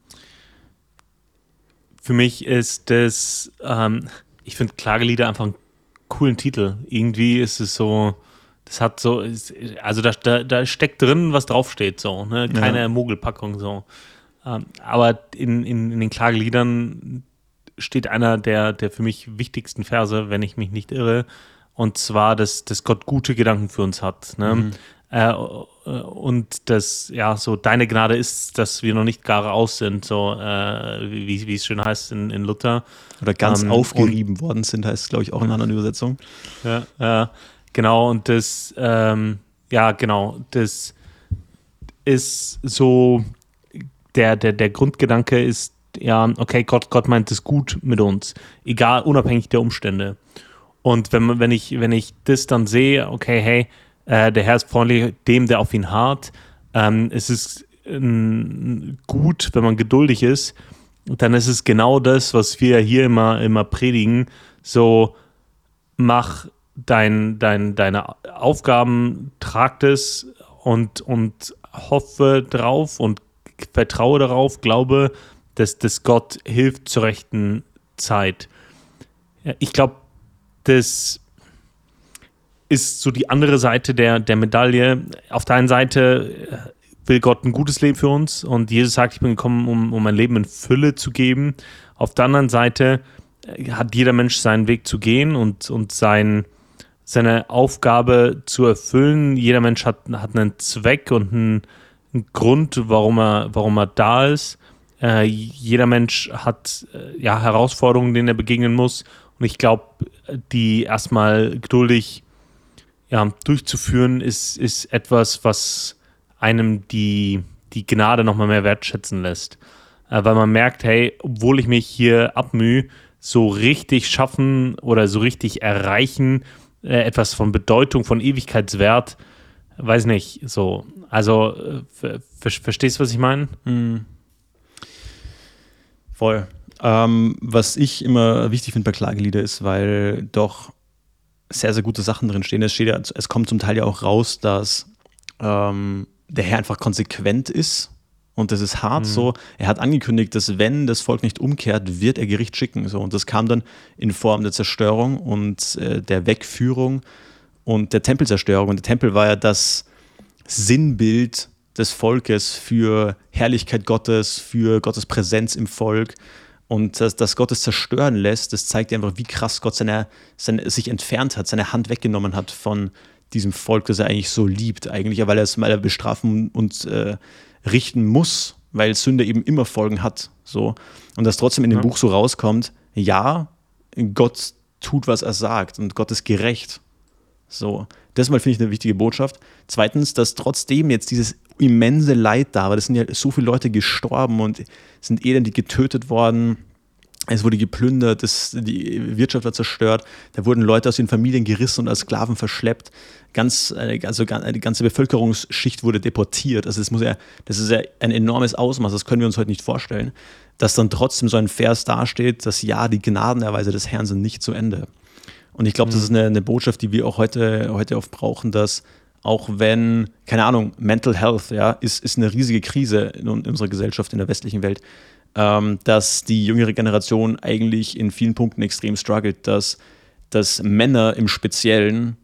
Für mich ist das, ähm, ich finde Klagelieder einfach einen coolen Titel. Irgendwie ist es so, das hat so, also da, da, da steckt drin, was draufsteht, so, ne? keine ja. Mogelpackung, so. Ähm, aber in, in, in den Klageliedern steht einer der, der für mich wichtigsten Verse, wenn ich mich nicht irre, und zwar, dass, dass Gott gute Gedanken für uns hat. Ne? Mhm. Äh, und dass, ja, so deine Gnade ist, dass wir noch nicht gar aus sind, so äh, wie, wie es schön heißt in, in Luther. Oder ganz ähm, aufgerieben worden sind, heißt es, glaube ich, auch in einer anderen Übersetzung. Ja, ja genau. Und das, ähm, ja, genau, das ist so, der, der, der Grundgedanke ist, ja, okay, Gott, Gott meint es gut mit uns, egal, unabhängig der Umstände. Und wenn, wenn, ich, wenn ich das dann sehe, okay, hey, äh, der Herr ist freundlich, dem, der auf ihn hart, ähm, es ist ähm, gut, wenn man geduldig ist, dann ist es genau das, was wir hier immer, immer predigen. So, mach dein, dein, deine Aufgaben, trag das und, und hoffe drauf und vertraue darauf, glaube, dass, dass Gott hilft zur rechten Zeit. Ich glaube, das ist so die andere Seite der, der Medaille. Auf der einen Seite äh, will Gott ein gutes Leben für uns und Jesus sagt, ich bin gekommen, um, um mein Leben in Fülle zu geben. Auf der anderen Seite äh, hat jeder Mensch seinen Weg zu gehen und, und sein, seine Aufgabe zu erfüllen. Jeder Mensch hat, hat einen Zweck und einen, einen Grund, warum er, warum er da ist. Äh, jeder Mensch hat äh, ja, Herausforderungen, denen er begegnen muss. Und ich glaube, die erstmal geduldig ja, durchzuführen, ist, ist etwas, was einem die, die Gnade nochmal mehr wertschätzen lässt. Äh, weil man merkt, hey, obwohl ich mich hier abmühe, so richtig schaffen oder so richtig erreichen, äh, etwas von Bedeutung, von Ewigkeitswert, weiß nicht, so. Also, äh, ver verstehst du, was ich meine? Mhm. Voll. Ähm, was ich immer wichtig finde bei Klagelieder ist, weil doch sehr, sehr gute Sachen drin stehen. Es, steht ja, es kommt zum Teil ja auch raus, dass ähm, der Herr einfach konsequent ist. Und das ist hart mhm. so. Er hat angekündigt, dass wenn das Volk nicht umkehrt, wird er Gericht schicken. So. Und das kam dann in Form der Zerstörung und äh, der Wegführung und der Tempelzerstörung. Und der Tempel war ja das Sinnbild des Volkes für Herrlichkeit Gottes, für Gottes Präsenz im Volk. Und dass, dass Gott es zerstören lässt, das zeigt einfach, wie krass Gott seine, seine, sich entfernt hat, seine Hand weggenommen hat von diesem Volk, das er eigentlich so liebt, eigentlich, weil er es mal bestrafen und äh, richten muss, weil Sünde eben immer Folgen hat. So. Und dass trotzdem in dem ja. Buch so rauskommt, ja, Gott tut, was er sagt und Gott ist gerecht. So, das mal finde ich eine wichtige Botschaft. Zweitens, dass trotzdem jetzt dieses immense Leid da war, das sind ja so viele Leute gestorben und sind elendig getötet worden. Es wurde geplündert, das, die Wirtschaft war zerstört, da wurden Leute aus den Familien gerissen und als Sklaven verschleppt. Ganz, also eine ganze Bevölkerungsschicht wurde deportiert. Also das muss ja, das ist ja ein enormes Ausmaß, das können wir uns heute nicht vorstellen. Dass dann trotzdem so ein Vers dasteht, dass ja, die Gnadenerweise des Herrn sind nicht zu Ende. Und ich glaube, das ist eine, eine, Botschaft, die wir auch heute, heute oft brauchen, dass auch wenn, keine Ahnung, Mental Health, ja, ist, ist eine riesige Krise in, in unserer Gesellschaft, in der westlichen Welt, ähm, dass die jüngere Generation eigentlich in vielen Punkten extrem struggelt, dass, dass Männer im Speziellen,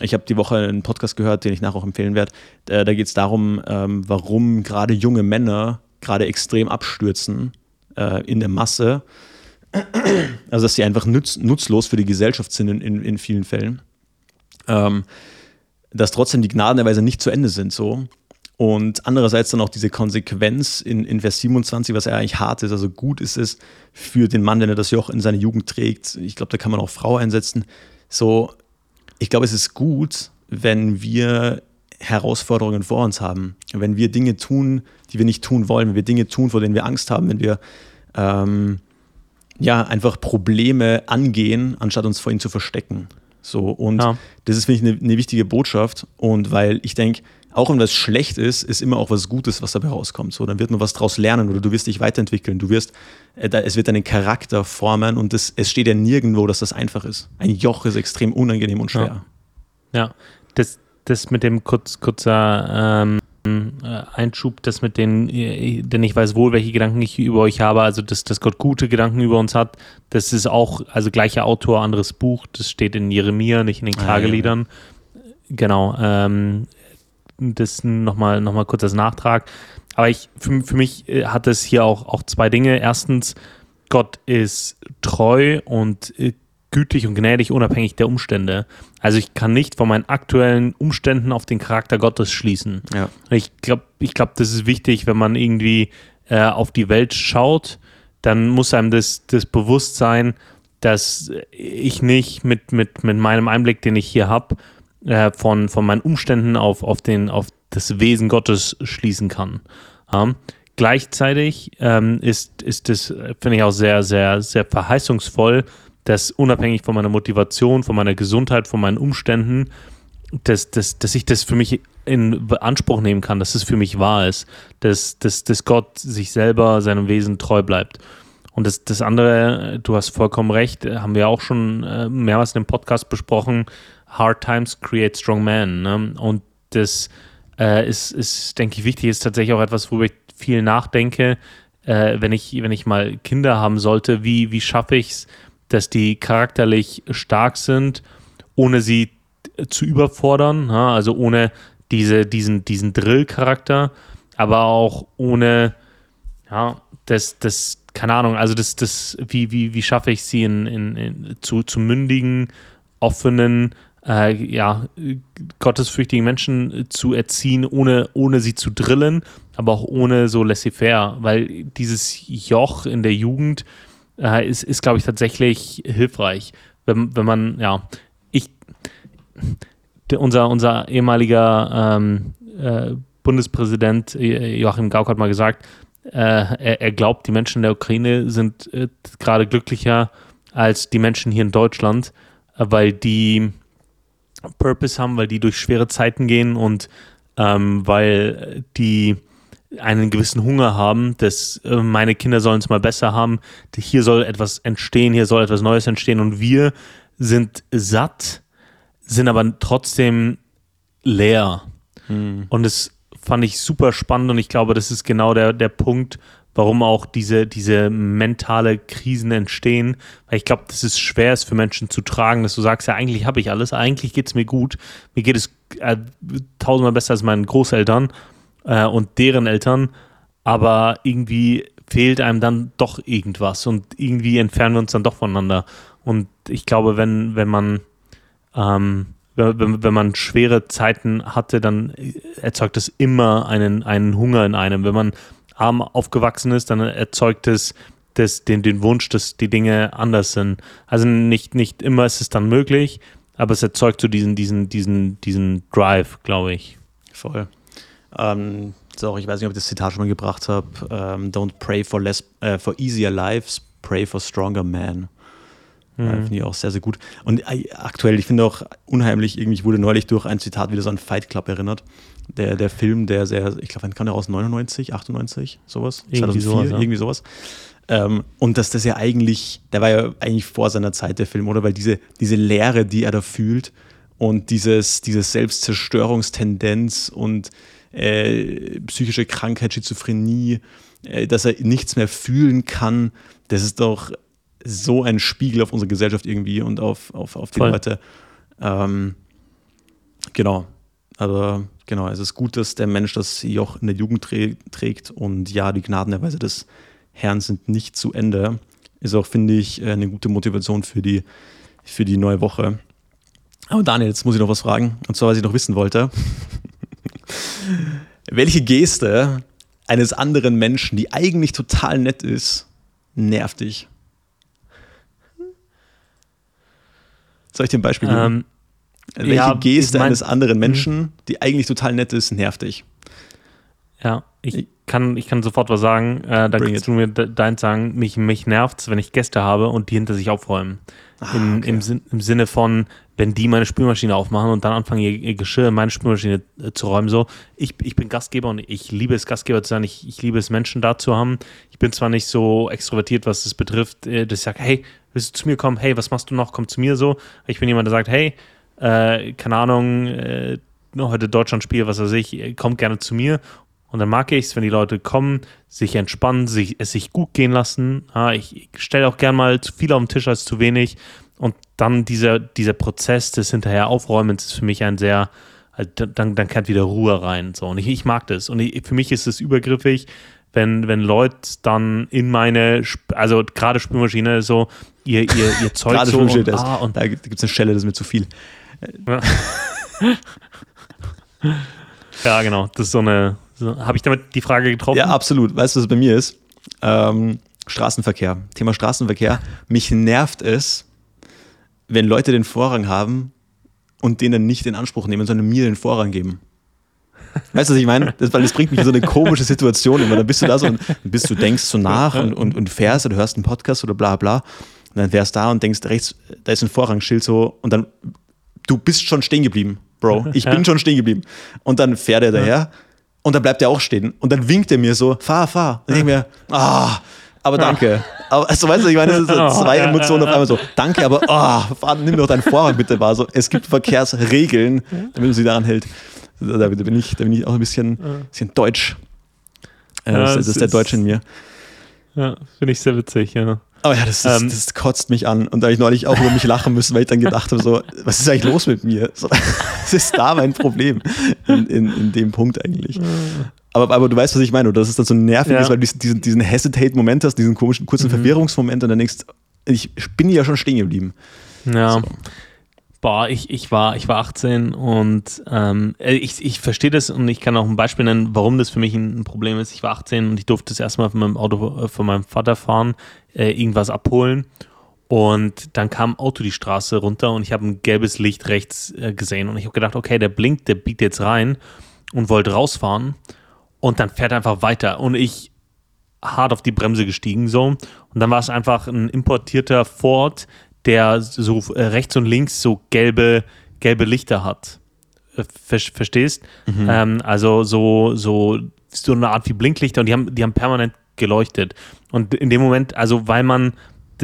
ich habe die Woche einen Podcast gehört, den ich nachher auch empfehlen werde, äh, da geht es darum, ähm, warum gerade junge Männer gerade extrem abstürzen äh, in der Masse also, dass sie einfach nutz, nutzlos für die Gesellschaft sind in, in, in vielen Fällen. Ähm, dass trotzdem die Gnadenerweise nicht zu Ende sind, so. Und andererseits dann auch diese Konsequenz in, in Vers 27, was ja eigentlich hart ist, also gut ist es für den Mann, wenn er das Joch in seine Jugend trägt. Ich glaube, da kann man auch Frau einsetzen. So, ich glaube, es ist gut, wenn wir Herausforderungen vor uns haben. Wenn wir Dinge tun, die wir nicht tun wollen, wenn wir Dinge tun, vor denen wir Angst haben, wenn wir ähm, ja, einfach Probleme angehen, anstatt uns vor ihnen zu verstecken. So, und ja. das ist, finde ich, eine, eine wichtige Botschaft. Und weil ich denke, auch wenn was schlecht ist, ist immer auch was Gutes, was dabei rauskommt. So, dann wird man was daraus lernen oder du wirst dich weiterentwickeln. Du wirst, äh, es wird deinen Charakter formen und das, es steht ja nirgendwo, dass das einfach ist. Ein Joch ist extrem unangenehm und schwer. Ja, ja. Das, das mit dem kurz, kurzer ähm, äh, Einschub, das mit den, äh, denn ich weiß wohl, welche Gedanken ich über euch habe, also dass, dass Gott gute Gedanken über uns hat, das ist auch, also gleicher Autor, anderes Buch, das steht in Jeremia, nicht in den Klageliedern. Ah, ja, ja. Genau, ähm, das nochmal noch mal kurz als Nachtrag. Aber ich, für, für mich äh, hat es hier auch, auch zwei Dinge. Erstens, Gott ist treu und gütig und gnädig, unabhängig der Umstände. Also ich kann nicht von meinen aktuellen Umständen auf den Charakter Gottes schließen. Ja. Ich glaube, ich glaub, das ist wichtig, wenn man irgendwie äh, auf die Welt schaut, dann muss einem das, das bewusst sein, dass ich nicht mit, mit, mit meinem Einblick, den ich hier habe, äh, von, von meinen Umständen auf, auf, den, auf das Wesen Gottes schließen kann. Ja. Gleichzeitig ähm, ist, ist das, finde ich, auch sehr, sehr, sehr verheißungsvoll, dass unabhängig von meiner Motivation, von meiner Gesundheit, von meinen Umständen, dass, dass, dass ich das für mich in Anspruch nehmen kann, dass es für mich wahr ist, dass, dass, dass Gott sich selber seinem Wesen treu bleibt. Und das, das andere, du hast vollkommen recht, haben wir auch schon äh, mehrmals in dem Podcast besprochen, Hard Times create strong men. Ne? Und das äh, ist, ist, denke ich, wichtig, ist tatsächlich auch etwas, worüber ich viel nachdenke, äh, wenn, ich, wenn ich mal Kinder haben sollte, wie, wie schaffe ich es, dass die charakterlich stark sind, ohne sie zu überfordern, also ohne diese, diesen, diesen Drill-Charakter, aber auch ohne, ja, das, das, keine Ahnung, also das, das, wie, wie, wie schaffe ich sie in, in, in zu, zu mündigen, offenen, äh, ja, gottesfürchtigen Menschen zu erziehen, ohne, ohne sie zu drillen, aber auch ohne so laissez-faire, weil dieses Joch in der Jugend, äh, ist, ist glaube ich, tatsächlich hilfreich. Wenn, wenn man, ja, ich, unser, unser ehemaliger ähm, äh, Bundespräsident äh, Joachim Gauck hat mal gesagt, äh, er, er, glaubt, die Menschen in der Ukraine sind äh, gerade glücklicher als die Menschen hier in Deutschland, weil die Purpose haben, weil die durch schwere Zeiten gehen und ähm, weil die einen gewissen Hunger haben, dass äh, meine Kinder sollen es mal besser haben, hier soll etwas entstehen, hier soll etwas Neues entstehen und wir sind satt, sind aber trotzdem leer. Hm. Und das fand ich super spannend und ich glaube, das ist genau der, der Punkt, warum auch diese, diese mentale Krisen entstehen. Weil ich glaube, dass es schwer ist für Menschen zu tragen, dass du sagst, ja, eigentlich habe ich alles, eigentlich geht es mir gut, mir geht es äh, tausendmal besser als meinen Großeltern äh, und deren Eltern, aber irgendwie fehlt einem dann doch irgendwas und irgendwie entfernen wir uns dann doch voneinander. Und ich glaube, wenn, wenn man ähm, wenn, wenn man schwere Zeiten hatte, dann erzeugt es immer einen, einen Hunger in einem. Wenn man arm aufgewachsen ist, dann erzeugt es das, den, den Wunsch, dass die Dinge anders sind. Also nicht, nicht immer ist es dann möglich, aber es erzeugt so diesen, diesen, diesen, diesen Drive, glaube ich. Voll. Ähm, so, ich weiß nicht, ob ich das Zitat schon mal gebracht habe. Ähm, don't pray for less, äh, for easier lives, pray for stronger men. Mhm. Finde ich auch sehr, sehr gut. Und äh, aktuell, ich finde auch unheimlich, irgendwie wurde neulich durch ein Zitat wieder so an Fight Club erinnert. Der, der Film, der sehr, ich glaube, wann kam der raus? 99, 98, sowas? Irgendwie 2004, sowas, ja. irgendwie sowas. Ähm, und dass das ja eigentlich, der war ja eigentlich vor seiner Zeit, der Film, oder? Weil diese, diese Leere, die er da fühlt und dieses, diese Selbstzerstörungstendenz und äh, psychische Krankheit, Schizophrenie, äh, dass er nichts mehr fühlen kann, das ist doch so ein Spiegel auf unsere Gesellschaft irgendwie und auf, auf, auf die Voll. Leute. Ähm, genau. Aber genau, es ist gut, dass der Mensch das Joch in der Jugend trägt und ja, die Gnadenerweise des Herrn sind nicht zu Ende. Ist auch, finde ich, eine gute Motivation für die, für die neue Woche. Aber Daniel, jetzt muss ich noch was fragen. Und zwar, was ich noch wissen wollte. Welche Geste eines anderen Menschen, die eigentlich total nett ist, nervt dich? Soll ich dir ein Beispiel geben? Ähm, Welche ja, Geste mein, eines anderen Menschen, mhm. die eigentlich total nett ist, nervt dich? Ja, ich kann, ich kann sofort was sagen. Äh, da kannst du mir deins sagen. Mich, mich nervt es, wenn ich Gäste habe und die hinter sich aufräumen. Ah, Im, okay. im, im, Sinne von, wenn die meine Spülmaschine aufmachen und dann anfangen, ihr, ihr Geschirr in meine Spülmaschine äh, zu räumen. So, ich, ich bin Gastgeber und ich liebe es, Gastgeber zu sein. Ich, ich liebe es, Menschen da zu haben. Ich bin zwar nicht so extrovertiert, was das betrifft, äh, dass ich sage, hey, willst du zu mir kommen? Hey, was machst du noch? Komm zu mir so. Ich bin jemand, der sagt, hey, äh, keine Ahnung, äh, heute Deutschland-Spiel, was weiß ich, kommt gerne zu mir. Und dann mag ich es, wenn die Leute kommen, sich entspannen, sich, es sich gut gehen lassen. Ja, ich stelle auch gerne mal zu viel auf den Tisch als zu wenig. Und dann dieser, dieser Prozess des hinterher Aufräumens ist für mich ein sehr, halt, dann, dann kehrt wieder Ruhe rein. So. Und ich, ich mag das. Und ich, für mich ist es übergriffig, wenn, wenn Leute dann in meine, also gerade Spülmaschine so, ihr, ihr, ihr Zeug so und, ah, und da gibt es eine Stelle, das ist mir zu viel. Ja, genau. Das ist so eine, so, habe ich damit die Frage getroffen? Ja, absolut. Weißt du, was bei mir ist? Ähm, Straßenverkehr. Thema Straßenverkehr. Mich nervt es, wenn Leute den Vorrang haben und den dann nicht in Anspruch nehmen, sondern mir den Vorrang geben. Weißt du, was ich meine? Das, weil das bringt mich in so eine komische Situation immer. Dann bist du da so und bist du denkst so nach und, und, und fährst oder hörst einen Podcast oder bla bla. Und dann wärst da und denkst rechts, da ist ein Vorrangschild so und dann, du bist schon stehen geblieben, Bro. Ich bin schon stehen geblieben. Und dann fährt er daher und dann bleibt er auch stehen. Und dann winkt er mir so, fahr, fahr. Und ich denke mir, ah, aber danke. Aber also, weißt du, ich meine, das sind so zwei Emotionen auf einmal so, danke, aber oh, fahr, nimm doch deinen Vorrang bitte wahr. So, es gibt Verkehrsregeln, damit man sich daran hält. Da, bin, ich, da bin ich auch ein bisschen, bisschen deutsch. Äh, ja, das, das, ist der Deutsche in mir. Ja, finde ich sehr witzig, ja. Aber ja, das, ist, ähm, das kotzt mich an. Und da habe ich neulich auch über mich lachen müssen, weil ich dann gedacht habe, so, was ist eigentlich los mit mir? So, was ist da mein Problem? In, in, in dem Punkt eigentlich. Aber, aber du weißt, was ich meine, oder? Das ist dann so nervig, ja. ist, weil du diesen, diesen Hesitate-Moment hast, diesen komischen, kurzen mhm. Verwirrungsmoment und dann denkst, ich bin ja schon stehen geblieben. Ja. So. Boah, ich, ich, war, ich war 18 und ähm, äh, ich, ich verstehe das und ich kann auch ein Beispiel nennen, warum das für mich ein, Problem ist. Ich war 18 und ich durfte das erste Mal von meinem Auto äh, von meinem Vater fahren, äh, irgendwas abholen. Und dann kam ein Auto die Straße runter und ich habe ein gelbes Licht rechts äh, gesehen. Und ich habe gedacht, okay, der blinkt, der biegt jetzt rein und wollte rausfahren. Und dann fährt er einfach weiter. Und ich hart auf die Bremse gestiegen so. Und dann war es einfach ein importierter Ford, der so äh, rechts und links so gelbe, gelbe Lichter hat. Äh, ver verstehst? Mhm. Ähm, also so, so, so eine Art wie Blinklichter und die haben, die haben permanent geleuchtet. Und in dem Moment, also weil man,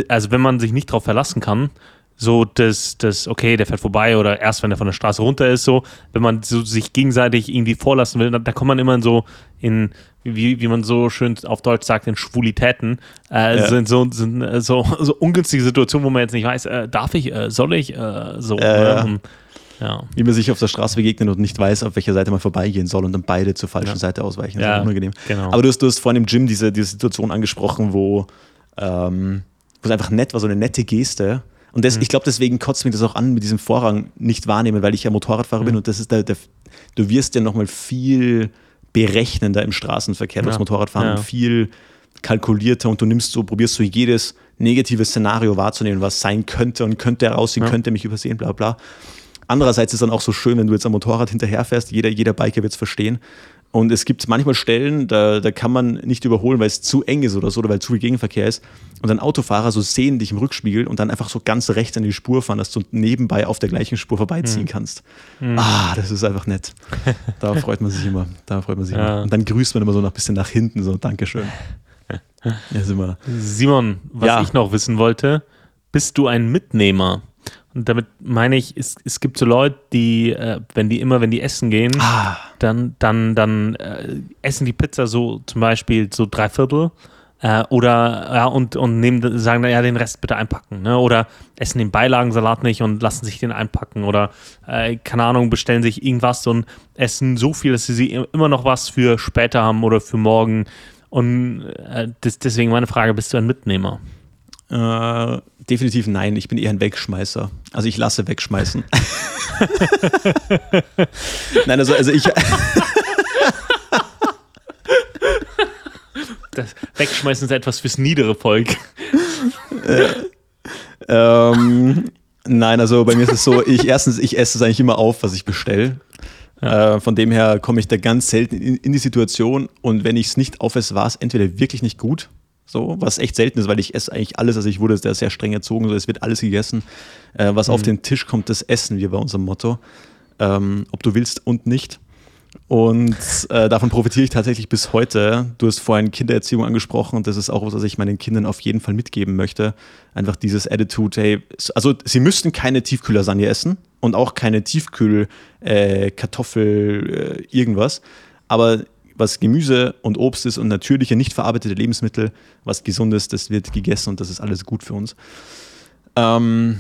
also wenn man sich nicht darauf verlassen kann, so das, das, okay, der fährt vorbei oder erst wenn er von der Straße runter ist, so, wenn man so sich gegenseitig irgendwie vorlassen will, da, da kommt man immer in so in, wie, wie man so schön auf Deutsch sagt, in Schwulitäten, äh, ja. sind, so, sind äh, so, so ungünstige Situationen, wo man jetzt nicht weiß, äh, darf ich, äh, soll ich, äh, so. Ja, ne? Ja. Wie man sich auf der Straße begegnet und nicht weiß, auf welcher Seite man vorbeigehen soll und dann beide zur falschen. Seite ausweichen. Das ja, ist unangenehm. Genau. Aber du hast, du hast vorhin im Gym diese, diese Situation angesprochen, wo, ähm, es einfach nett war, so eine nette Geste. Und das, mhm. ich glaube, deswegen kotzt mich das auch an mit diesem Vorrang nicht wahrnehmen, weil ich ja Motorradfahrer mhm. bin und das ist der, der du wirst ja nochmal viel berechnender im Straßenverkehr, ja. das Motorradfahren ja. viel kalkulierter und du nimmst so, probierst so jedes negative Szenario wahrzunehmen, was sein könnte und könnte heraussehen, ja. könnte mich übersehen, bla bla. Andererseits ist es dann auch so schön, wenn du jetzt am Motorrad hinterherfährst, jeder, jeder Biker wird es verstehen. Und es gibt manchmal Stellen, da, da kann man nicht überholen, weil es zu eng ist oder so, oder weil zu viel Gegenverkehr ist. Und dann Autofahrer so sehen dich im Rückspiegel und dann einfach so ganz rechts an die Spur fahren, dass du nebenbei auf der gleichen Spur vorbeiziehen mhm. kannst. Mhm. Ah, das ist einfach nett. Da freut man sich immer. Da freut man sich ja. immer. Und dann grüßt man immer so noch ein bisschen nach hinten, so Dankeschön. Ja, Simon, was ja. ich noch wissen wollte, bist du ein Mitnehmer? Und damit meine ich, es, es gibt so Leute, die, äh, wenn die immer, wenn die essen gehen, ah. dann, dann, dann äh, essen die Pizza so zum Beispiel so drei Viertel äh, oder ja, und, und nehmen, sagen, ja, den Rest bitte einpacken. Ne? Oder essen den Beilagensalat nicht und lassen sich den einpacken. Oder, äh, keine Ahnung, bestellen sich irgendwas und essen so viel, dass sie immer noch was für später haben oder für morgen. Und äh, das, deswegen meine Frage, bist du ein Mitnehmer? Äh, definitiv nein, ich bin eher ein Wegschmeißer. Also ich lasse wegschmeißen. nein, also, also ich. das Wegschmeißen ist etwas fürs niedere Volk. Äh, ähm, nein, also bei mir ist es so, ich erstens, ich esse es eigentlich immer auf, was ich bestelle. Ja. Äh, von dem her komme ich da ganz selten in, in die Situation und wenn ich es nicht aufesse, war es entweder wirklich nicht gut so, was echt selten ist, weil ich esse eigentlich alles, also ich wurde sehr, sehr streng erzogen, so es wird alles gegessen. Äh, was mhm. auf den Tisch kommt, das essen wir bei unserem Motto. Ähm, ob du willst und nicht. Und äh, davon profitiere ich tatsächlich bis heute. Du hast vorhin Kindererziehung angesprochen und das ist auch was, was ich meinen Kindern auf jeden Fall mitgeben möchte. Einfach dieses Attitude, hey, also sie müssten keine Tiefkühllasagne essen und auch keine Tiefkühl äh, äh, irgendwas. Aber was Gemüse und Obst ist und natürliche, nicht verarbeitete Lebensmittel, was gesund ist, das wird gegessen und das ist alles gut für uns. Ähm,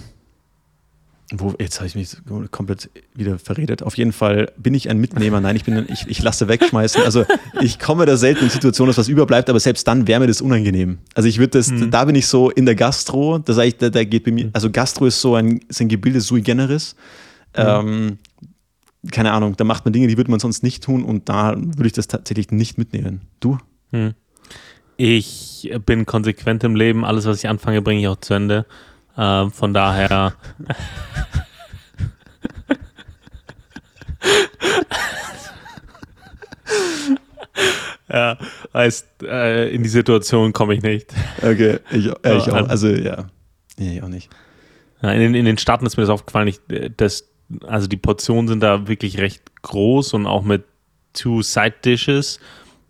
wo, jetzt habe ich mich komplett wieder verredet. Auf jeden Fall bin ich ein Mitnehmer. Nein, ich, bin, ich, ich lasse wegschmeißen. Also ich komme da selten in Situationen, dass was überbleibt, aber selbst dann wäre mir das unangenehm. Also ich würde das, mhm. da bin ich so in der Gastro, da sage ich, da, da, geht bei mir, also Gastro ist so ein, ist ein Gebilde sui generis. Mhm. Ähm, keine Ahnung, da macht man Dinge, die würde man sonst nicht tun und da würde ich das tatsächlich nicht mitnehmen. Du? Hm. Ich bin konsequent im Leben. Alles, was ich anfange, bringe ich auch zu Ende. Äh, von daher. ja, heißt, äh, in die Situation komme ich nicht. Okay, ich, äh, ich auch. Also, ja. Nee, ich auch nicht. in, den, in den Staaten ist mir das aufgefallen, ich, dass also die Portionen sind da wirklich recht groß und auch mit two Side Dishes.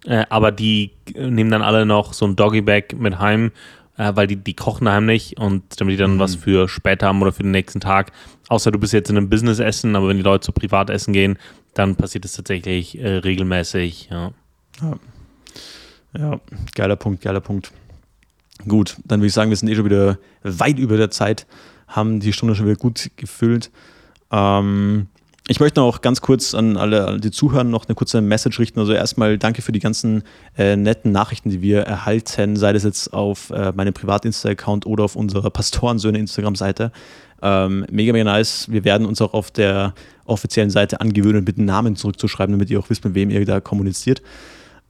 Äh, aber die nehmen dann alle noch so ein Doggy Bag mit heim, äh, weil die, die kochen daheim nicht und damit die dann mhm. was für später haben oder für den nächsten Tag. Außer du bist jetzt in einem Business-Essen, aber wenn die Leute zu Privatessen gehen, dann passiert es tatsächlich äh, regelmäßig. Ja. ja. ja, geiler Punkt, geiler Punkt. Gut, dann würde ich sagen, wir sind eh schon wieder weit über der Zeit, haben die Stunde schon wieder gut gefüllt. Ähm, ich möchte noch ganz kurz an alle, die zuhören, noch eine kurze Message richten. Also erstmal danke für die ganzen äh, netten Nachrichten, die wir erhalten, sei das jetzt auf äh, meinem Privat-Insta-Account oder auf unserer Pastorensöhne-Instagram-Seite. Ähm, mega, mega nice. Wir werden uns auch auf der offiziellen Seite angewöhnen, mit Namen zurückzuschreiben, damit ihr auch wisst, mit wem ihr da kommuniziert.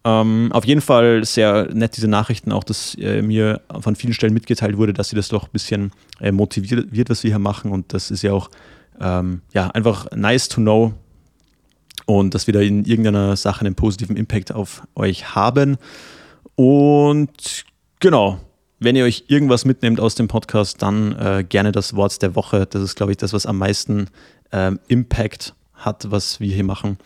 Ähm, auf jeden Fall sehr nett diese Nachrichten, auch dass äh, mir von vielen Stellen mitgeteilt wurde, dass sie das doch ein bisschen äh, motiviert was wir hier machen. Und das ist ja auch ähm, ja, einfach nice to know und dass wir da in irgendeiner Sache einen positiven Impact auf euch haben. Und genau, wenn ihr euch irgendwas mitnehmt aus dem Podcast, dann äh, gerne das Wort der Woche. Das ist, glaube ich, das, was am meisten ähm, Impact hat, was wir hier machen.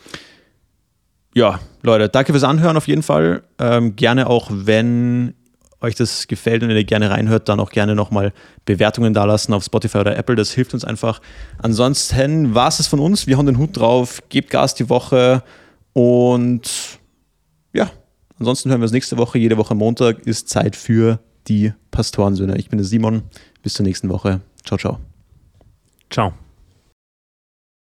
Ja, Leute, danke fürs Anhören auf jeden Fall. Ähm, gerne auch, wenn euch das gefällt und ihr gerne reinhört, dann auch gerne nochmal Bewertungen dalassen auf Spotify oder Apple. Das hilft uns einfach. Ansonsten war es von uns. Wir haben den Hut drauf. Gebt Gas die Woche. Und ja, ansonsten hören wir uns nächste Woche. Jede Woche Montag ist Zeit für die Pastorensöhne. Ich bin der Simon. Bis zur nächsten Woche. Ciao, ciao. Ciao.